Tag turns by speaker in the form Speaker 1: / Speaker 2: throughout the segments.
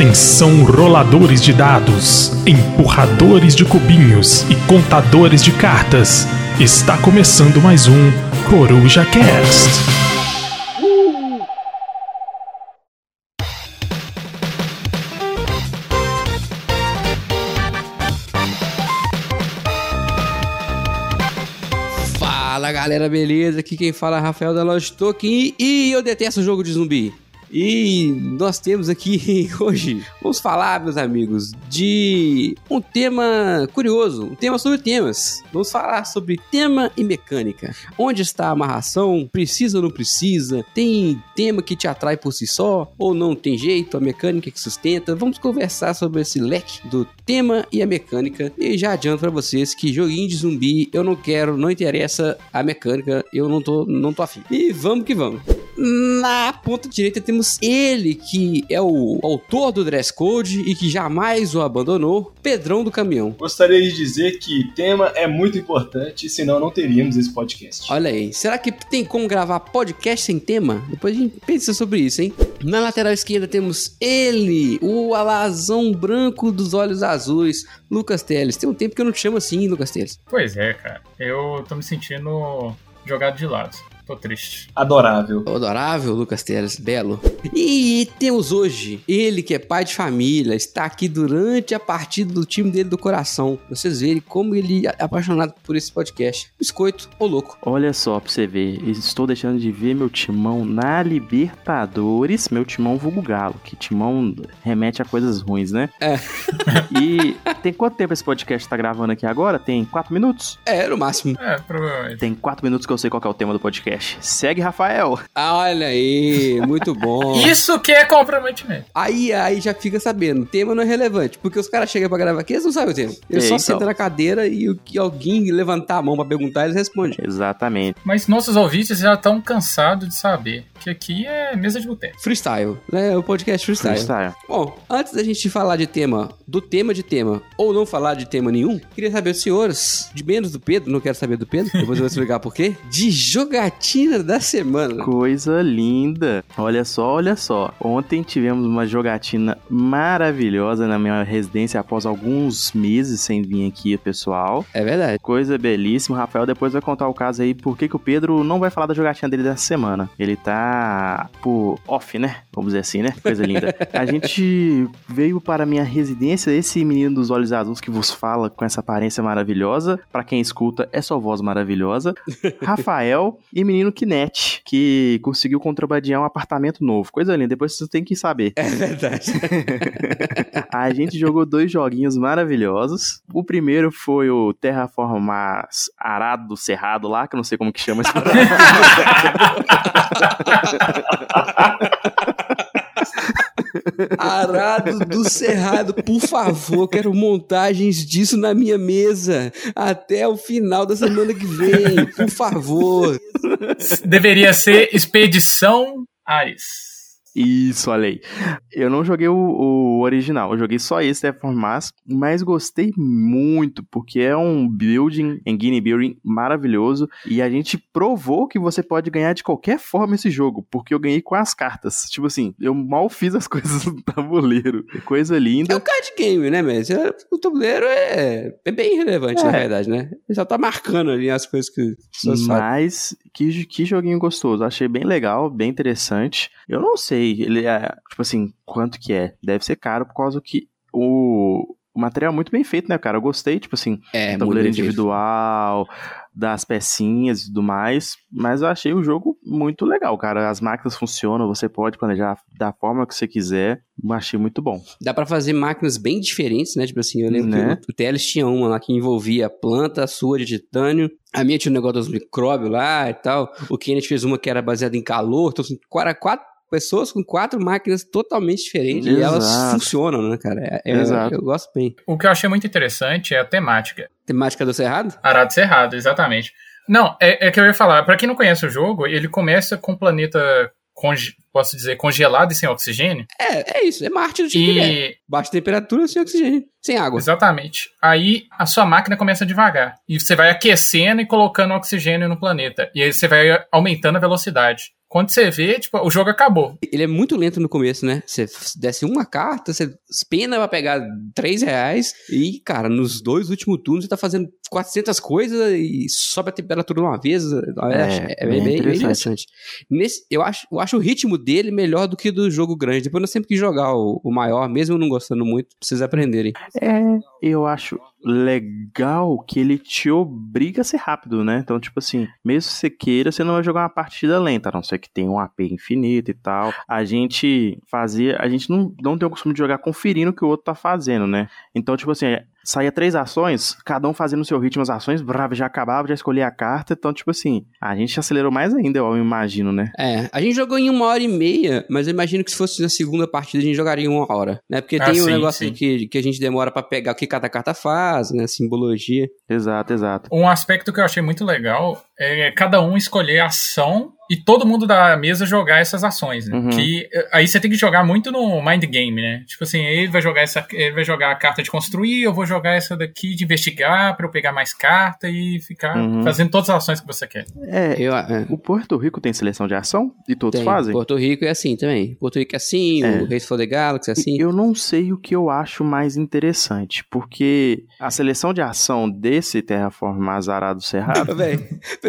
Speaker 1: Atenção, roladores de dados, empurradores de cubinhos e contadores de cartas. Está começando mais um Coruja Cast.
Speaker 2: Fala galera, beleza? Aqui quem fala é Rafael da Loja Token e eu detesto jogo de zumbi. E nós temos aqui hoje, vamos falar, meus amigos, de um tema curioso, um tema sobre temas. Vamos falar sobre tema e mecânica. Onde está a amarração? Precisa ou não precisa? Tem tema que te atrai por si só? Ou não tem jeito? A mecânica que sustenta? Vamos conversar sobre esse leque do tema e a mecânica. E já adianto pra vocês que joguinho de zumbi eu não quero, não interessa a mecânica, eu não tô, não tô afim. E vamos que vamos. Na ponta direita temos ele, que é o autor do dress code e que jamais o abandonou, Pedrão do Caminhão.
Speaker 3: Gostaria de dizer que tema é muito importante, senão não teríamos esse podcast.
Speaker 2: Olha aí, será que tem como gravar podcast sem tema? Depois a gente pensa sobre isso, hein? Na lateral esquerda temos ele, o alazão branco dos olhos azuis, Lucas Teles. Tem um tempo que eu não te chamo assim, Lucas Teles.
Speaker 4: Pois é, cara. Eu tô me sentindo jogado de lado. Tô triste.
Speaker 3: Adorável.
Speaker 2: Adorável, Lucas Teles, belo. E temos hoje ele que é pai de família, está aqui durante a partida do time dele do coração. Vocês verem como ele é apaixonado por esse podcast. Biscoito, ô louco.
Speaker 5: Olha só pra você ver, estou deixando de ver meu timão na Libertadores, meu timão vulgo galo, que timão remete a coisas ruins, né?
Speaker 2: É.
Speaker 5: E tem quanto tempo esse podcast tá gravando aqui agora? Tem quatro minutos?
Speaker 2: É, no máximo.
Speaker 4: É, provavelmente.
Speaker 5: Tem quatro minutos que eu sei qual é o tema do podcast. Segue, Rafael.
Speaker 2: Ah, Olha aí, muito bom.
Speaker 4: Isso que é comprometimento.
Speaker 2: Aí, aí já fica sabendo, o tema não é relevante, porque os caras chegam pra gravar aqui, eles não sabem o tema. Eles
Speaker 5: É,
Speaker 2: só
Speaker 5: então.
Speaker 2: sentam na cadeira e o que alguém levantar a mão pra perguntar, eles respondem.
Speaker 5: Exatamente.
Speaker 4: Mas nossos ouvintes já estão cansados de saber que aqui é mesa de boteco.
Speaker 2: Freestyle, né? O podcast freestyle.
Speaker 5: Freestyle.
Speaker 2: Bom, antes da gente falar de tema, do tema de tema, ou não falar de tema nenhum, queria saber, os senhores, de menos do Pedro, não quero saber do Pedro, depois eu vou explicar por quê, de jogatina da semana.
Speaker 5: Coisa linda. Olha só, olha só. Ontem tivemos uma jogatina maravilhosa na minha residência após alguns meses sem vir aqui, pessoal.
Speaker 2: É verdade.
Speaker 5: Coisa belíssima. O Rafael depois vai contar o caso aí por que que o Pedro não vai falar da jogatina dele dessa semana. Ele tá por off, né? Vamos dizer assim, né? Coisa linda. A gente veio para a minha residência, esse menino dos olhos azuis que vos fala com essa aparência maravilhosa. Pra quem escuta, é sua voz maravilhosa. Rafael e menino Kinect, que conseguiu contrabandear um apartamento novo. Coisa linda, depois você tem que saber.
Speaker 2: É verdade.
Speaker 5: A gente jogou dois joguinhos maravilhosos. O primeiro foi o Terraformar Arado do Cerrado lá, que eu não sei como que chama esse
Speaker 2: Arado do Cerrado, por favor, quero montagens disso na minha mesa até o final da semana que vem, por favor.
Speaker 4: Deveria ser Expedição Ares.
Speaker 5: Isso, olha aí. Eu não joguei o, o original, eu joguei só esse Terraformars, mas gostei muito, porque é um building, engine building maravilhoso, e a gente provou que você pode ganhar de qualquer forma esse jogo, porque eu ganhei com as cartas. Tipo assim, eu mal fiz as coisas no tabuleiro. Coisa
Speaker 2: É um
Speaker 5: linda.
Speaker 2: card game, né, mas o tabuleiro é, é bem relevante, na
Speaker 5: É.
Speaker 2: verdade, né? Ele só tá marcando ali as coisas que as pessoas fazem.
Speaker 5: Mas que, que joguinho gostoso. Achei bem legal, bem interessante. Eu não sei, ele é, tipo assim, quanto que é. Deve ser caro por causa que o, o material é muito bem feito, né, cara? Eu gostei, tipo assim,
Speaker 2: É,
Speaker 5: tabuleiro individual, das pecinhas e tudo mais. Mas eu achei o jogo muito legal, cara. As máquinas funcionam, você pode planejar da forma que você quiser. Eu achei muito bom.
Speaker 2: Dá pra fazer máquinas bem diferentes, né? Tipo assim, eu lembro
Speaker 5: Né?
Speaker 2: que o, Teles tinha uma lá que envolvia a planta, a sua de titânio. A minha tinha um negócio dos micróbios lá e tal. O Kenneth fez uma que era baseada em calor. Então, assim, quatro pessoas com quatro máquinas totalmente diferentes. E elas
Speaker 5: Exato.
Speaker 2: funcionam, né, cara? É- é-
Speaker 5: Exato.
Speaker 2: Eu gosto bem.
Speaker 4: O que eu achei muito interessante é a temática.
Speaker 2: Temática do Cerrado?
Speaker 4: Arado Cerrado, exatamente. Não, é, é que eu ia falar, pra quem não conhece o jogo, ele começa com um planeta, conge- posso dizer, congelado e sem oxigênio.
Speaker 2: É, é isso. É Marte do tipo que é.
Speaker 4: E
Speaker 2: Baixa temperatura, sem oxigênio. Sem água.
Speaker 4: Exatamente. Aí a sua máquina começa devagar. E você vai aquecendo e colocando oxigênio no planeta. E aí você vai aumentando a velocidade. Quando você vê, tipo, o jogo acabou.
Speaker 2: Ele é muito lento no começo, né? Você desce uma carta, você pena pra pegar 3 reais e, cara, nos dois últimos turnos você tá fazendo 400 coisas e sobe a temperatura uma vez. É, é, bem, bem, bem interessante. Nesse, eu, acho, eu acho o ritmo dele melhor do que do jogo grande. Depois eu sempre quis jogar o, o maior, mesmo não gostando muito, pra vocês aprenderem.
Speaker 5: É, eu acho legal que ele te obriga a ser rápido, né? Então, tipo assim, mesmo que você queira, você não vai jogar uma partida lenta, a não ser que tenha um AP infinito e tal. A gente fazia, a gente não, não tem o costume de jogar conferindo o que o outro tá fazendo, né? Então, tipo assim, saía três ações, cada um fazendo o seu ritmo as ações, bravo, já acabava, já escolhia a carta, então, tipo assim, a gente acelerou mais ainda, eu imagino, né?
Speaker 2: É, a gente jogou em uma hora e meia, mas eu imagino que se fosse na segunda partida a gente jogaria em uma hora, né? Porque
Speaker 4: Ah,
Speaker 2: tem um
Speaker 4: sim,
Speaker 2: negócio
Speaker 4: sim.
Speaker 2: que, que a gente demora pra pegar o que cada carta faz, né? Simbologia.
Speaker 5: Exato, exato.
Speaker 4: Um aspecto que eu achei muito legal é cada um escolher a ação e todo mundo da mesa jogar essas ações, né?
Speaker 5: Uhum.
Speaker 4: Que eh, aí você tem que jogar muito no mind game, né? Tipo assim, ele vai jogar essa, ele vai jogar a carta de construir, eu vou jogar essa daqui de investigar pra eu pegar mais carta e ficar
Speaker 5: Uhum.
Speaker 4: fazendo todas as ações que você quer.
Speaker 5: É,
Speaker 2: Eu, é,
Speaker 5: o Porto Rico tem seleção de ação? E todos
Speaker 2: tem.
Speaker 5: fazem?
Speaker 2: Porto Rico é assim também. Porto Rico é assim,
Speaker 5: É.
Speaker 2: o Race for the Galaxy é assim.
Speaker 5: Eu não sei o que eu acho mais interessante, porque a seleção de ação desse Terraform Azarado Cerrado
Speaker 2: Véi,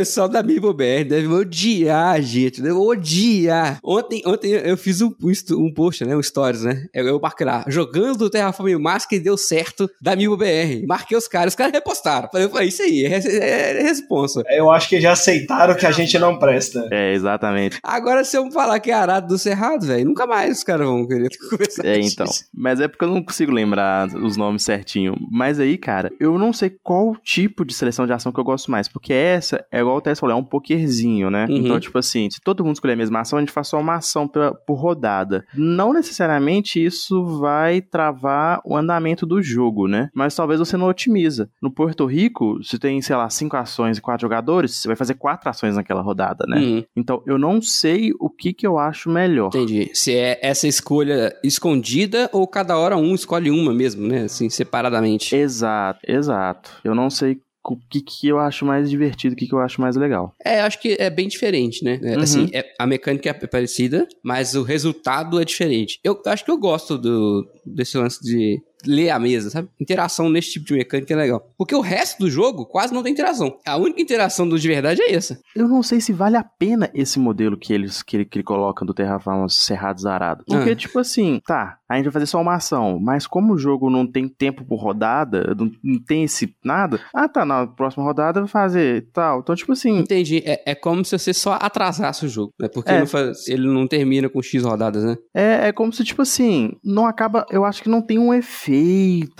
Speaker 2: pessoal da Bibo BR deve odiar a gente, deve odiar. Ontem, ontem eu fiz um, um post, né? Um stories, né? Eu, eu marquei lá, jogando o Terraform Mars que deu certo da Mibo BR. Marquei os caras, os caras repostaram. Falei, "Pô, isso aí, é, é, é responsa.
Speaker 3: Eu acho que já aceitaram que a gente não presta.
Speaker 5: É, exatamente.
Speaker 2: Agora, se eu falar que é Arado do Cerrado, velho, nunca mais os caras vão querer conversar
Speaker 5: É, então.
Speaker 2: isso.
Speaker 5: Mas é porque eu não consigo lembrar os nomes certinho. Mas aí, cara, eu não sei qual tipo de seleção de ação que eu gosto mais. Porque essa é igual o falou, é um pokerzinho, né?
Speaker 2: Uhum.
Speaker 5: Então, tipo assim, se todo mundo escolher a mesma ação, a gente faz só uma ação pela- por rodada. Não necessariamente isso vai travar o andamento do jogo, né? Mas talvez você não otimiza. No Porto Rico, se tem, sei lá, cinco ações e quatro jogadores, você vai fazer quatro ações naquela rodada, né?
Speaker 2: Uhum,
Speaker 5: Então, eu não sei o que que eu acho melhor.
Speaker 2: entendi. Se é essa escolha escondida ou cada hora um escolhe uma mesmo, né? Assim, separadamente.
Speaker 5: Exato, exato. Eu não sei o que, que eu acho mais divertido, o que, que eu acho mais legal.
Speaker 2: É, acho que é bem diferente, né? É,
Speaker 5: Uhum.
Speaker 2: Assim, é- a mecânica é parecida, mas o resultado é diferente. Eu acho que eu gosto do, desse lance de ler a mesa, sabe? Interação nesse tipo de mecânica é legal. Porque o resto do jogo quase não tem interação. A única interação do de verdade é essa.
Speaker 5: Eu não sei se vale a pena esse modelo que eles que ele, que ele coloca do Terraform Cerrado Zarado. Porque,
Speaker 2: Ah.
Speaker 5: tipo assim, tá, a gente vai fazer só uma ação, mas como o jogo não tem tempo por rodada, não, não tem esse nada, ah tá, na próxima rodada vai fazer tal. Então, tipo assim,
Speaker 2: Entendi. É, é como se você só atrasasse o jogo, né? Porque
Speaker 5: É.
Speaker 2: não faz- ele não termina com X rodadas, né?
Speaker 5: é, é como se, tipo assim, não acaba. Eu acho que não tem um efeito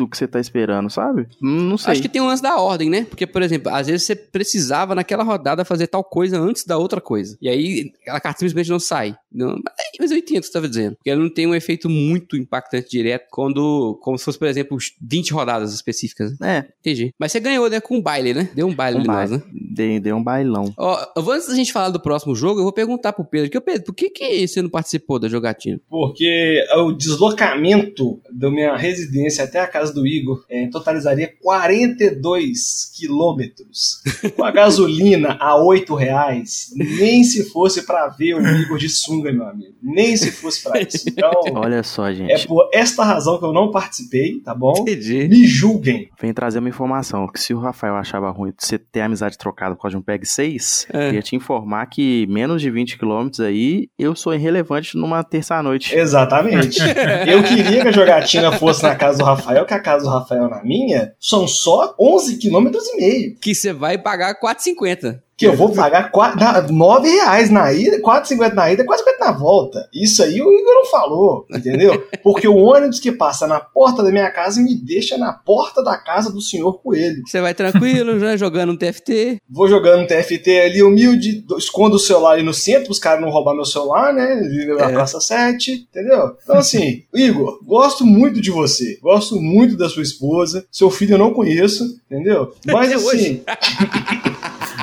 Speaker 5: que você tá esperando, sabe? Hum, Não sei.
Speaker 2: Acho que tem um lance da ordem, né? Porque, por exemplo, às vezes você precisava naquela rodada fazer tal coisa antes da outra coisa. E aí aquela carta simplesmente não sai. Não, mas eu entendo o que você estava dizendo. Porque ela não tem um efeito muito impactante direto quando. Como se fosse, por exemplo, 20 rodadas específicas. né?
Speaker 5: É,
Speaker 2: Entendi. Mas você ganhou, né? Com um baile, né?Eu um baile
Speaker 5: um
Speaker 2: de nós,
Speaker 5: baile.
Speaker 2: né?
Speaker 5: Dei, dei um bailão.
Speaker 2: Ó, antes da gente falar do próximo jogo, eu vou perguntar pro Pedro. Que, Pedro, por que, que você não participou da jogatina?
Speaker 3: Porque o deslocamento da minha residência até a casa do Igor eh, totalizaria 42 quilômetros. Com a gasolina a 8 reais, nem se fosse pra ver o Igor de sunga, meu amigo. Nem se fosse pra isso. Então,
Speaker 5: Olha só, gente.
Speaker 3: é por esta razão que eu não participei, tá bom?
Speaker 2: Entendi.
Speaker 3: Me julguem.
Speaker 5: Vem trazer uma informação, que se o Rafael achava ruim de você ter amizade trocada por causa de um PEG 6,
Speaker 2: É.
Speaker 5: eu ia te informar que menos de 20 quilômetros aí, eu sou irrelevante numa terça-noite.
Speaker 3: Exatamente. Eu queria que a jogatina fosse na casa do Rafael, que a casa do Rafael na minha são só 11 quilômetros e meio.
Speaker 2: Que você vai pagar 4,50.
Speaker 3: Que eu vou pagar 4, 9 reais na ida, 4,50 na ida, 4,50 na volta. Isso aí o Igor não falou, entendeu? Porque o ônibus que passa na porta da minha casa me deixa na porta da casa do senhor Coelho.
Speaker 2: Você vai tranquilo, já jogando um TFT.
Speaker 3: Vou jogando um TFT ali humilde, do- escondo o celular ali no centro, os caras não roubar meu celular, né? Na
Speaker 2: É.
Speaker 3: Praça 7, entendeu? Então, assim, Igor, gosto muito de você, gosto muito da sua esposa, seu filho eu não conheço, entendeu? Mas assim.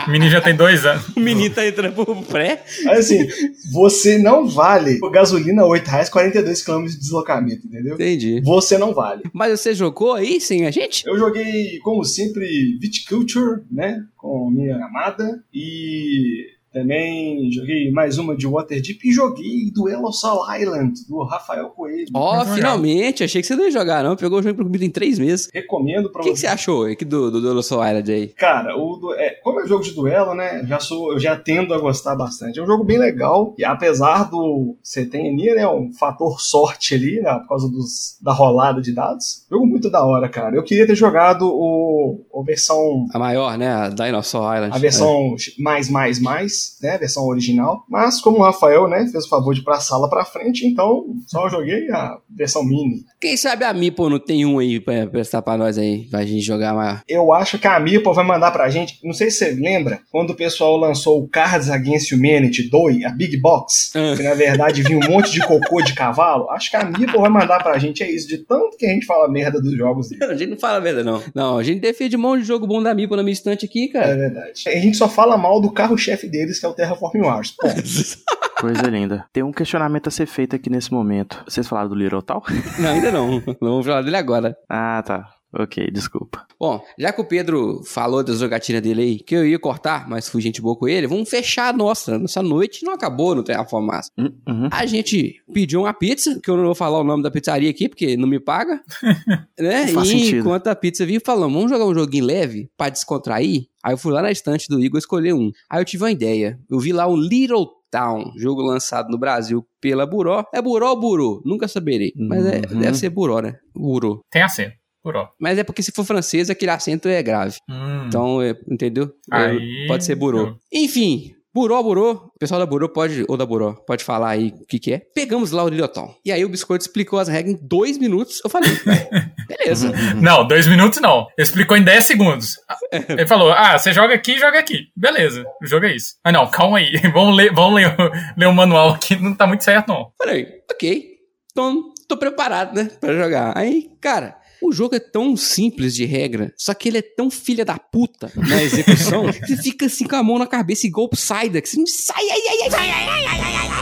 Speaker 4: O menino já tem dois anos.
Speaker 2: O menino tá entrando pro pré.
Speaker 3: mas assim, você não vale gasolina 8 reais, 42 km de deslocamento, entendeu?
Speaker 2: Entendi.
Speaker 3: Você não vale.
Speaker 2: Mas você jogou aí sem a gente?
Speaker 3: Eu joguei, como sempre, Viticulture, né? Com minha amada. E Também joguei mais uma de Waterdeep e joguei Duelo Soul Island, do Rafael Coelho.
Speaker 2: Ó,
Speaker 4: legal.
Speaker 2: finalmente, achei que você não ia jogar, não. Pegou o jogo comigo em três meses.
Speaker 3: Recomendo pra
Speaker 2: O que, você achou aqui do, do, do Soul Island aí?
Speaker 3: Cara, o du- é, como é jogo de duelo, né? Já sou, eu já tendo a gostar bastante. É um jogo bem legal. E apesar do. Você tem ali, né? Um fator sorte ali, né, por causa dos, da rolada de dados. Jogo muito da hora, cara. Eu queria ter jogado o, a versão.
Speaker 2: A maior, né? A Dinosaur Island.
Speaker 3: A versão mais, mais, mais, né? A versão original. Mas como o Rafael, né, fez o favor de ir pra sala pra frente, então só joguei a versão mini.
Speaker 2: Quem sabe a Mipo não tem um aí pra prestar pra nós aí, pra gente jogar mais.
Speaker 3: Eu acho que a Mipo vai mandar pra gente. Não sei se você lembra, quando o pessoal lançou o Cards Against Humanity 2, a Big Box,
Speaker 2: Ah.
Speaker 3: que na verdade vinha um monte de cocô de cavalo. Acho que a Mipo vai mandar pra gente. É isso, de tanto que a gente fala merda dos jogos dele.
Speaker 2: A gente não fala a verdade, não. Não, a gente defende um monte de jogo bom da Mipo na minha estante aqui,
Speaker 3: É
Speaker 2: cara.
Speaker 3: verdade. A gente só fala mal do carro-chefe deles, que é o Terraform Wars. Ponto.
Speaker 5: Coisa linda. Tem um questionamento a ser feito aqui nesse momento. Vocês falaram do Little Tal?
Speaker 2: não, ainda não. Vamos falar dele agora.
Speaker 5: Ah, tá. Ok, desculpa.
Speaker 2: Bom, já que o Pedro falou da jogatina dele aí, que eu ia cortar, mas fui gente boa com ele, vamos fechar a nossa. Nossa noite não acabou no Terraform Massa.
Speaker 5: Hum, uhum.
Speaker 2: A gente pediu uma pizza, que eu não vou falar o nome da pizzaria aqui, porque não me paga. né?
Speaker 5: Faz
Speaker 2: e
Speaker 5: sentido.
Speaker 2: enquanto a pizza vinha, falamos, vamos jogar um joguinho leve pra descontrair? Aí eu fui lá na estante do Igor escolher um. Aí eu tive uma ideia. Eu vi lá um Little Town, jogo lançado no Brasil pela Buró. É Buró ou Burô? Nunca saberei. Mas é-
Speaker 5: Uhum.
Speaker 2: deve ser Buró, né? Burô.
Speaker 4: Tem acento. Por ó.
Speaker 2: Mas é porque se for francês, aquele acento é grave.
Speaker 4: Hum.
Speaker 2: Então, é, entendeu? É,
Speaker 4: Aí-
Speaker 2: pode ser Burô. Enfim, Buró, Burô. O pessoal da Burô pode, ou da Buró, pode falar aí o que que é. Pegamos lá o Lilotão. E aí o Biscoito explicou as regras em dois minutos. Eu falei, beleza.
Speaker 4: Não, dois minutos não. Explicou em 10 segundos. Ele falou: Ah, você joga aqui, joga aqui. Beleza, o jogo é isso. Ah, não, calma aí. Vamos ler, vamos ler, o, ler o manual aqui, não tá muito certo, não.
Speaker 2: Falei, ok. Então, tô preparado, né, pra jogar. Aí, cara, o jogo é tão simples de regra, só que ele é tão filha da puta na execução, que você fica assim com a mão na cabeça igual Psyda, que você não sai, ai, ai, ai, ai, ai, ai, ai, ai.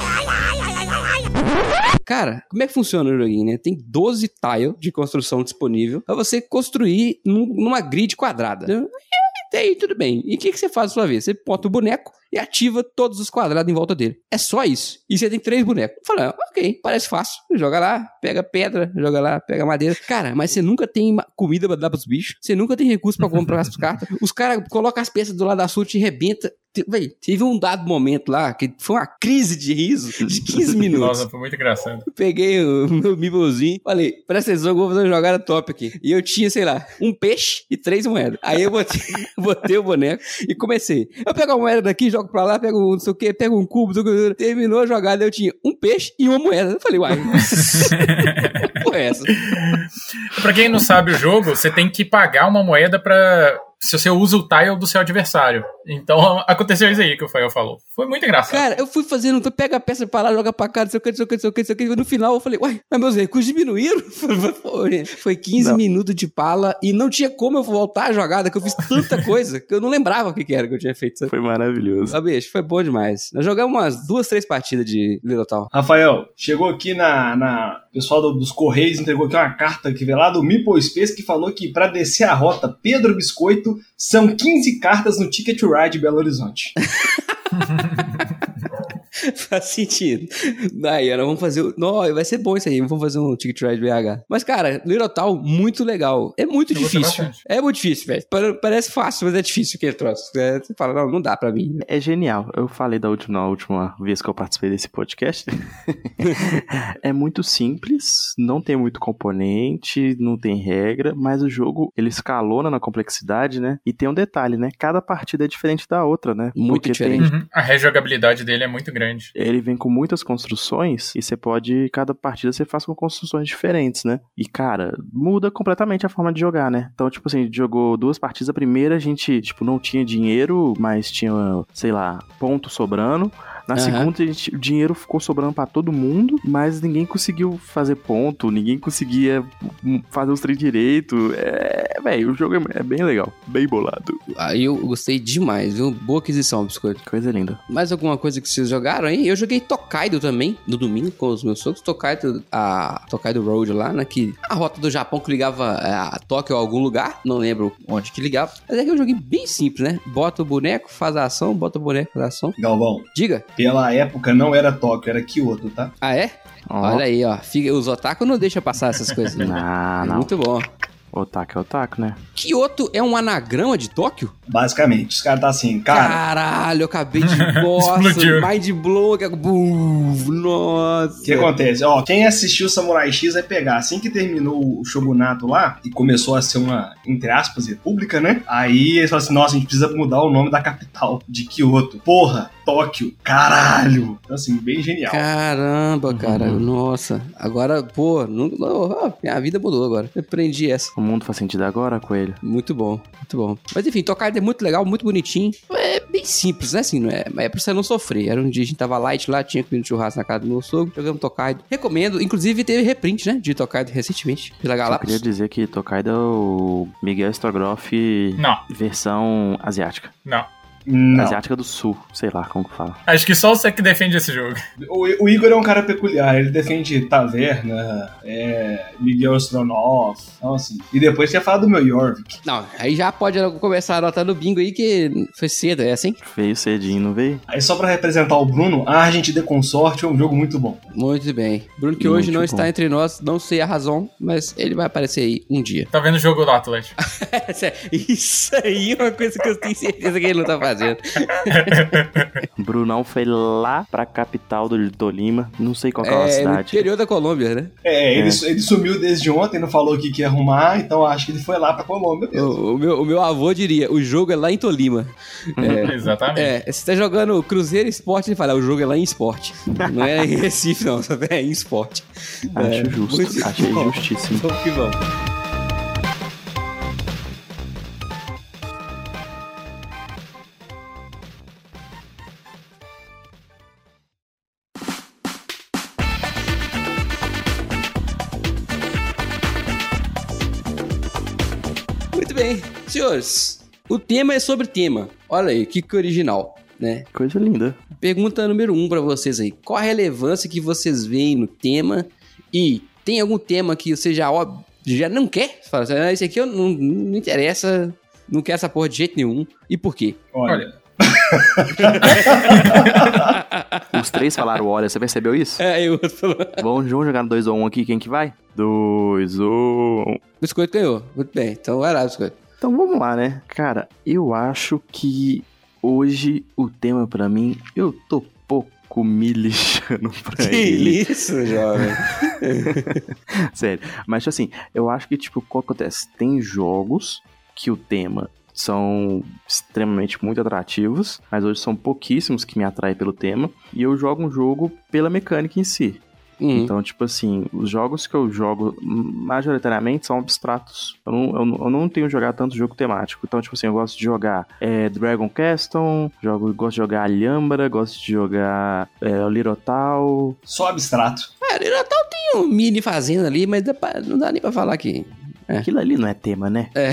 Speaker 2: Cara, como é que funciona o joguinho, né? Tem 12 tiles de construção disponível pra você construir num- numa grid quadrada. né? Até aí, tudo bem. E o que, que você faz na sua vez? Você bota o boneco e ativa todos os quadrados em volta dele. É só isso. E você tem três bonecos. Falei, ah, ok, parece fácil. Joga lá, pega pedra, joga lá, pega madeira. Cara, mas você nunca tem comida pra dar pros bichos. Você nunca tem recurso pra comprar as cartas. Os caras colocam as peças do lado da sua e te Véi, teve um dado momento lá que foi uma crise de riso de 15 minutos.
Speaker 4: Nossa, foi muito engraçado.
Speaker 2: Eu peguei o meu Mibozinho, falei, presta atenção, vou fazer uma jogada top aqui. E eu tinha, sei lá, um peixe e três moedas. Aí eu botei, botei o boneco e comecei. Eu pego a moeda daqui, jogo pra lá, pego um não sei o que, pego um cubo, terminou a jogada, eu tinha um peixe e uma moeda. Eu falei, uai, porra é essa?
Speaker 4: Pra quem não sabe o jogo, você tem que pagar uma moeda pra. Se você usa o tile do seu adversário. Então aconteceu isso aí que o Fael falou. Foi muito engraçado.
Speaker 2: Cara, eu fui fazendo, tu pega a peça pra lá, joga pra cá, não sei o que, não sei o que, não sei o que, não sei o que. No final eu falei, uai, mas meus recursos diminuíram. Foi, foi 15
Speaker 5: Não.
Speaker 2: minutos de pala e não tinha como eu voltar a jogada, que eu fiz tanta coisa que eu não lembrava o que era que eu tinha feito. sabe?
Speaker 5: Foi maravilhoso.
Speaker 2: Ah, bicho, foi bom demais. Nós jogamos umas duas, três partidas de Little Town.
Speaker 3: Rafael, chegou aqui na. na o pessoal do- dos Correios entregou aqui uma carta que veio lá do Meeple Space que falou que para descer a rota Pedro Biscoito são 15 cartas no Ticket to Ride Belo Horizonte.
Speaker 2: Faz sentido. Daí, agora vamos fazer. o- Não, vai ser bom isso aí. Vamos fazer um Ticket Ride BH. Mas, cara, Town, muito legal. É muito
Speaker 4: Eu
Speaker 2: difícil. É muito difícil, velho. Pa- Parece fácil, mas é difícil que troço. É, Você fala, não, não dá pra mim.
Speaker 5: É genial. Eu falei da última, na última vez que eu participei desse podcast. é muito simples, não tem muito componente, não tem regra, mas o jogo ele escalona na complexidade, né? E tem um detalhe, né? Cada partida é diferente da outra, né?
Speaker 2: Muito
Speaker 5: Porque
Speaker 2: diferente.
Speaker 5: tem-
Speaker 4: Uhum. A rejogabilidade dele é muito grande.
Speaker 5: Ele vem com muitas construções e você pode, cada partida você faz com construções diferentes, né? E cara, muda completamente a forma de jogar, né? Então, tipo assim, a gente jogou duas partidas. A primeira a gente, tipo, não tinha dinheiro, mas tinha, sei lá, ponto sobrando. Na
Speaker 2: Aham.
Speaker 5: segunda, a gente- o dinheiro ficou sobrando pra todo mundo, mas ninguém conseguiu fazer ponto, ninguém conseguia fazer os três direito. É, velho, o jogo é, é bem legal, bem bolado.
Speaker 2: Aí eu gostei demais, viu? Boa aquisição, biscoito.
Speaker 5: Coisa linda.
Speaker 2: Mais alguma coisa que vocês jogaram aí? Eu joguei Tokaido também, no domingo, com os meus sogros. Tokaido, a Tokaido Road lá, né? Que a rota do Japão que ligava é, a Tóquio a algum lugar. Não lembro onde que ligava. Mas é que eu joguei bem simples, né? Bota o boneco, faz a ação, bota o boneco, faz a ação.
Speaker 3: Galvão,
Speaker 2: Diga.
Speaker 3: Pela época não era Tóquio, era Kyoto, tá?
Speaker 2: Ah, é?
Speaker 5: Ó,
Speaker 2: Olha aí, ó. Fica, os otaku não deixam passar essas coisas.
Speaker 5: Não,
Speaker 2: É
Speaker 5: não.
Speaker 2: Muito bom.
Speaker 5: Otaku é otaku, né?
Speaker 2: Kyoto é um anagrama de Tóquio?
Speaker 3: Basicamente, os caras tá assim, cara,
Speaker 2: Caralho, eu acabei de. Nossa,
Speaker 4: Explodiu.
Speaker 2: mind blow. que- Bum, Nossa.
Speaker 3: o que acontece? Ó, quem assistiu Samurai X vai pegar. Assim que terminou o Shogunato lá e começou a ser uma, entre aspas, república, né? Aí eles falaram assim: nossa, a gente precisa mudar o nome da capital de Kyoto. Porra, Tóquio, caralho. Então, assim, bem genial.
Speaker 2: Caramba, cara.
Speaker 5: Uhum.
Speaker 2: Nossa. Agora, pô, não, minha vida mudou agora. Eu aprendi essa.
Speaker 5: O mundo faz sentido agora, Coelho?
Speaker 2: Muito bom, muito bom. Mas enfim, Tokaido é muito legal, muito bonitinho. É bem simples, né? Assim, não é, é pra você não sofrer. Era um dia a gente tava light lá, tinha comido churrasco na casa do meu sogro, jogamos Tokaido. Recomendo, inclusive teve reprint, né? De Tokaido recentemente, pela Galápagos.
Speaker 5: queria dizer que Tokaido é o Miguel Strogoff
Speaker 4: Não,
Speaker 5: versão asiática.
Speaker 4: não.
Speaker 3: Não.
Speaker 5: Asiática do Sul, sei lá como que fala.
Speaker 4: Acho que só você que defende esse jogo.
Speaker 3: O, o Igor é um cara peculiar, ele defende Taverna, é, Miguel Astronoff, então assim. E depois quer falar do meu Jorvik.
Speaker 2: Não, aí já pode começar a anotar no bingo aí que foi cedo, é assim?
Speaker 5: Veio cedinho, não veio?
Speaker 3: Aí só pra representar o Bruno, a Argent de Consorte é um jogo muito bom.
Speaker 2: Muito bem. Bruno, que
Speaker 5: Muito
Speaker 2: hoje não
Speaker 5: bom.
Speaker 2: está entre nós, não sei a razão, mas ele vai aparecer aí um dia.
Speaker 4: Tá vendo o jogo do Atlético?
Speaker 2: Isso aí é uma coisa que eu tenho certeza que ele não tá fazendo.
Speaker 5: Brunão foi lá pra capital do Tolima, não sei qual que é a
Speaker 2: É, no
Speaker 5: cidade.
Speaker 2: interior da Colômbia, né?
Speaker 3: É, ele, ele sumiu desde ontem, não falou o que que ia arrumar, então acho que ele foi lá pra Colômbia mesmo.
Speaker 2: O, o meu, o meu avô diria, o jogo é lá em Tolima.
Speaker 4: Exatamente.
Speaker 2: É, você tá jogando Cruzeiro Esporte, ele fala, o jogo é lá em esporte. Não é em Recife, não, é em esporte.
Speaker 5: Acho
Speaker 2: É,
Speaker 5: justo, achei
Speaker 2: bom.
Speaker 5: justíssimo.
Speaker 2: Vamos que vamos. Senhores. O tema é sobre tema. Olha aí, que, que original, né?
Speaker 5: Coisa linda.
Speaker 2: Pergunta número um pra vocês aí. Qual a relevância que vocês veem no tema? E tem algum tema que você já, ó, já não quer? Você Fala assim, ah, esse aqui eu não, não interessa, não quero essa porra de jeito nenhum. E por quê?
Speaker 3: Olha,
Speaker 5: Os três falaram, olha, você percebeu isso?
Speaker 2: É, eu falou.
Speaker 5: Vamos, vamos jogar no 2 ou 1 um aqui, quem que vai? 2 ou 1.
Speaker 2: O biscoito ganhou. Muito bem, então vai lá, biscoito.
Speaker 5: Então vamos lá, né? Cara, eu acho que hoje o tema pra mim, eu tô pouco me lixando pra
Speaker 2: Que
Speaker 5: ele.
Speaker 2: isso, jovem?
Speaker 5: Sério. Mas assim, eu acho que, tipo, o que acontece? Tem jogos que o tema são extremamente muito atrativos, mas hoje são pouquíssimos que me atraem pelo tema, e eu jogo um jogo pela mecânica em si.
Speaker 2: Uhum.
Speaker 5: Então, tipo assim, os jogos que eu jogo majoritariamente são abstratos. Eu não, eu não, eu não tenho jogado tanto jogo temático. Então, tipo assim, eu gosto de jogar é, Dragon Castle, jogo, gosto de jogar Alhambra, gosto de jogar é, Little Tal.
Speaker 3: só abstrato.
Speaker 2: O Natal tem um mini fazenda ali, mas não dá nem pra falar que... É.
Speaker 5: Aquilo ali não é tema, né?
Speaker 2: É.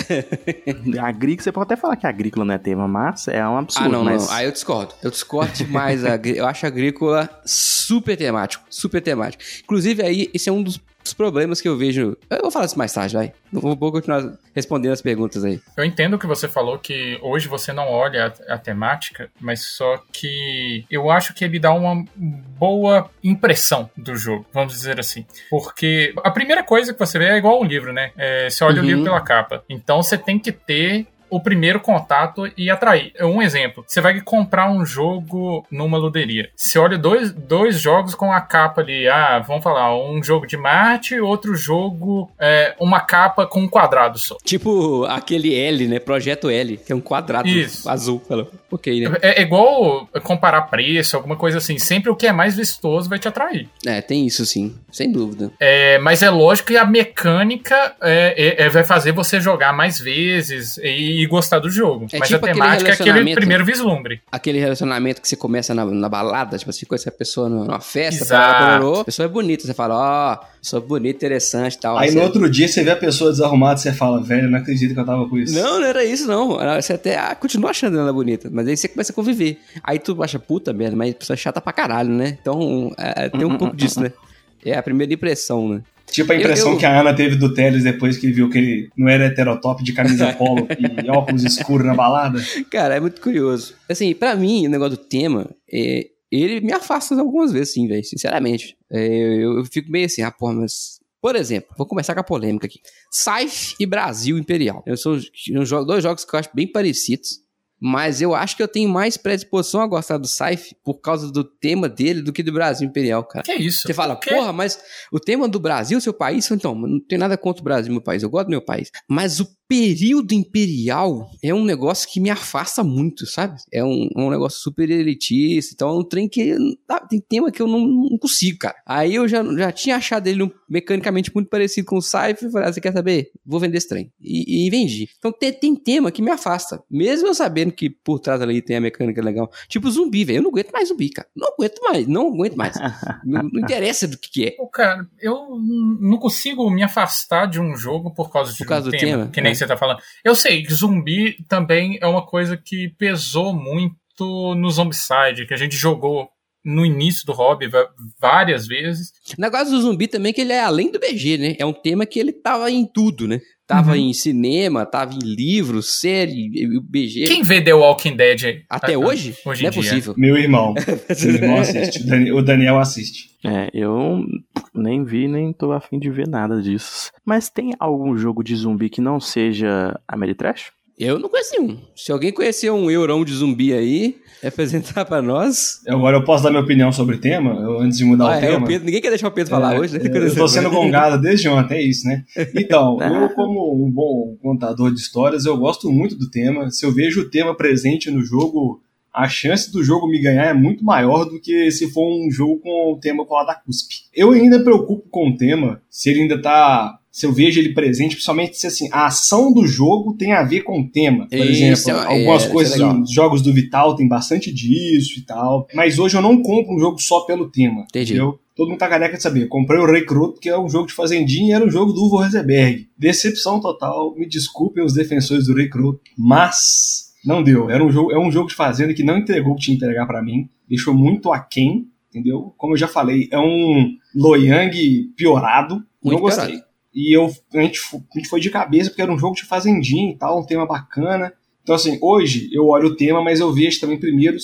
Speaker 5: Agrícola, você pode até falar que agrícola não é tema, mas é um absurdo.
Speaker 2: Ah, não,
Speaker 5: mas...
Speaker 2: não. Aí eu discordo. Eu discordo demais. eu acho agrícola super temático. Super temático. Inclusive, aí, esse é um dos dos problemas que eu vejo. Eu vou falar isso mais tarde, vai. Vou, vou continuar respondendo as perguntas aí.
Speaker 4: Eu entendo que você falou que hoje você não olha a, a temática, mas só que eu acho que ele dá uma boa impressão do jogo, vamos dizer assim. Porque a primeira coisa que você vê é igual um livro, né? É, você olha
Speaker 2: Uhum.
Speaker 4: o livro pela capa. Então você tem que ter o primeiro contato e atrair. Um exemplo, você vai comprar um jogo numa luderia. Você olha dois, dois jogos com a capa ali, ah, vamos falar, um jogo de Marte, outro jogo, é, uma capa com um quadrado só.
Speaker 2: Tipo aquele L, né? Projeto L, que é um quadrado
Speaker 4: Isso.
Speaker 2: azul. Falou. ok, né?
Speaker 4: É, é igual comparar preço, alguma coisa assim. Sempre o que é mais vistoso vai te atrair.
Speaker 2: É, tem isso sim, sem dúvida.
Speaker 4: É, mas é lógico que a mecânica é, é- é- vai fazer você jogar mais vezes e, e gostar do jogo.
Speaker 2: É
Speaker 4: mas
Speaker 2: tipo
Speaker 4: a
Speaker 2: aquele
Speaker 4: temática é aquele primeiro vislumbre.
Speaker 2: Aquele relacionamento que você começa na, na balada, tipo assim, com essa pessoa numa festa, "Pororô", a pessoa é bonita, você fala, ó, pessoa bonita, interessante e tal.
Speaker 3: Aí
Speaker 2: você-
Speaker 3: no outro dia você vê a pessoa desarrumada e você fala, velho, eu não acredito que eu tava com isso.
Speaker 2: Não, não era isso, não. Você até ah, continua achando ela bonita, mas aí você começa a conviver. Aí tu acha, puta merda, mas a pessoa é chata pra caralho, né? Então, é, tem um pouco disso, né? É a primeira impressão, né?
Speaker 3: Tipo a impressão
Speaker 2: Eu- eu-
Speaker 3: que a Ana teve do Teles depois que ele viu que ele não era heterotop de camisa polo e óculos escuros na balada.
Speaker 2: Cara, é muito curioso. Assim, pra mim, o negócio do tema, é, ele me afasta algumas vezes, sim, velho, sinceramente. É, eu, eu fico meio assim, ah, porra, mas. Por exemplo, vou começar com a polêmica aqui. Saif e Brasil Imperial. Eu sou eu jogo dois jogos que eu acho bem parecidos. Mas eu acho que eu tenho mais predisposição a gostar do Saif por causa do tema dele do que do Brasil Imperial, cara.
Speaker 4: Que isso?
Speaker 2: Você fala, porra, mas o tema do Brasil, seu país, então, não tem nada contra o Brasil, meu país, eu gosto do meu país. Mas o período imperial é um negócio que me afasta muito, sabe? É um, um negócio super elitista, então é um trem que ah, tem tema que eu não, não consigo, cara. Aí eu já, já tinha achado ele um- mecanicamente muito parecido com o Saif e falei, ah, você quer saber? Vou vender esse trem. E, e vendi. Então tem, tem tema que me afasta. Mesmo eu sabendo que por trás ali tem a mecânica legal. Tipo zumbi, velho. Eu não aguento mais zumbi, cara. Não aguento mais, não aguento mais. não, não interessa do que, que é.
Speaker 4: Cara, eu não consigo me afastar de um jogo por causa, de
Speaker 2: Por causa
Speaker 4: um
Speaker 2: do
Speaker 4: tema,
Speaker 2: tema,
Speaker 4: que nem
Speaker 2: é.
Speaker 4: você tá falando. Eu sei zumbi também é uma coisa que pesou muito no Zombicide, que a gente jogou no início do hobby várias vezes.
Speaker 2: O negócio do zumbi também é que ele é além do BG, né? É um tema que ele tava em tudo, né? Tava
Speaker 4: Uhum.
Speaker 2: em cinema, tava em livro, série, o BG.
Speaker 4: Quem vê The Walking Dead
Speaker 2: Até
Speaker 4: ah,
Speaker 2: hoje?
Speaker 4: hoje
Speaker 2: não
Speaker 4: em
Speaker 2: é
Speaker 4: dia?
Speaker 2: possível.
Speaker 3: Meu irmão. Meu irmão assiste. O Daniel assiste.
Speaker 5: É, eu nem vi, nem tô afim de ver nada disso. Mas tem algum jogo de zumbi que não seja Ameritrash?
Speaker 2: Eu não conheci um. Se alguém conhecer um eurão de zumbi aí, apresentar pra nós.
Speaker 3: Agora eu posso dar minha opinião sobre o tema, eu- antes de mudar
Speaker 2: Ah,
Speaker 3: o
Speaker 2: é,
Speaker 3: tema.
Speaker 2: o Pedro, ninguém quer deixar o Pedro falar
Speaker 3: É,
Speaker 2: hoje, né?
Speaker 3: é, eu tô sendo gongado desde ontem, é isso, né? Então, eu, como um bom contador de histórias, eu gosto muito do tema. Se eu vejo o tema presente no jogo, a chance do jogo me ganhar é muito maior do que se for um jogo com o tema com a da cuspe. Eu ainda me preocupo com o tema, se ele ainda tá. Se eu vejo ele presente, principalmente se assim, a ação do jogo tem a ver com o tema. Por
Speaker 2: Isso,
Speaker 3: exemplo,
Speaker 2: é,
Speaker 3: algumas
Speaker 2: é
Speaker 3: coisas, os jogos do Vital tem bastante disso e tal. Mas hoje eu não compro um jogo só pelo tema.
Speaker 2: Entendi.
Speaker 3: Entendeu? Todo mundo tá careca de saber. Comprei o Recruit, que é um jogo de fazendinha, e era um jogo do Uvo Rosenberg. Decepção total. Me desculpem os defensores do Recruit, mas não deu. Era um jogo, é um jogo de fazenda que não entregou o que tinha que entregar pra mim. Deixou muito aquém, entendeu? Como eu já falei, é um Loyang piorado.
Speaker 2: Muito
Speaker 3: não gostei.
Speaker 2: piorado.
Speaker 3: E eu, a, gente, a gente foi de cabeça porque era um jogo de fazendinha e tal, um tema bacana. Então, assim, hoje eu olho o tema, mas eu vejo também primeiro o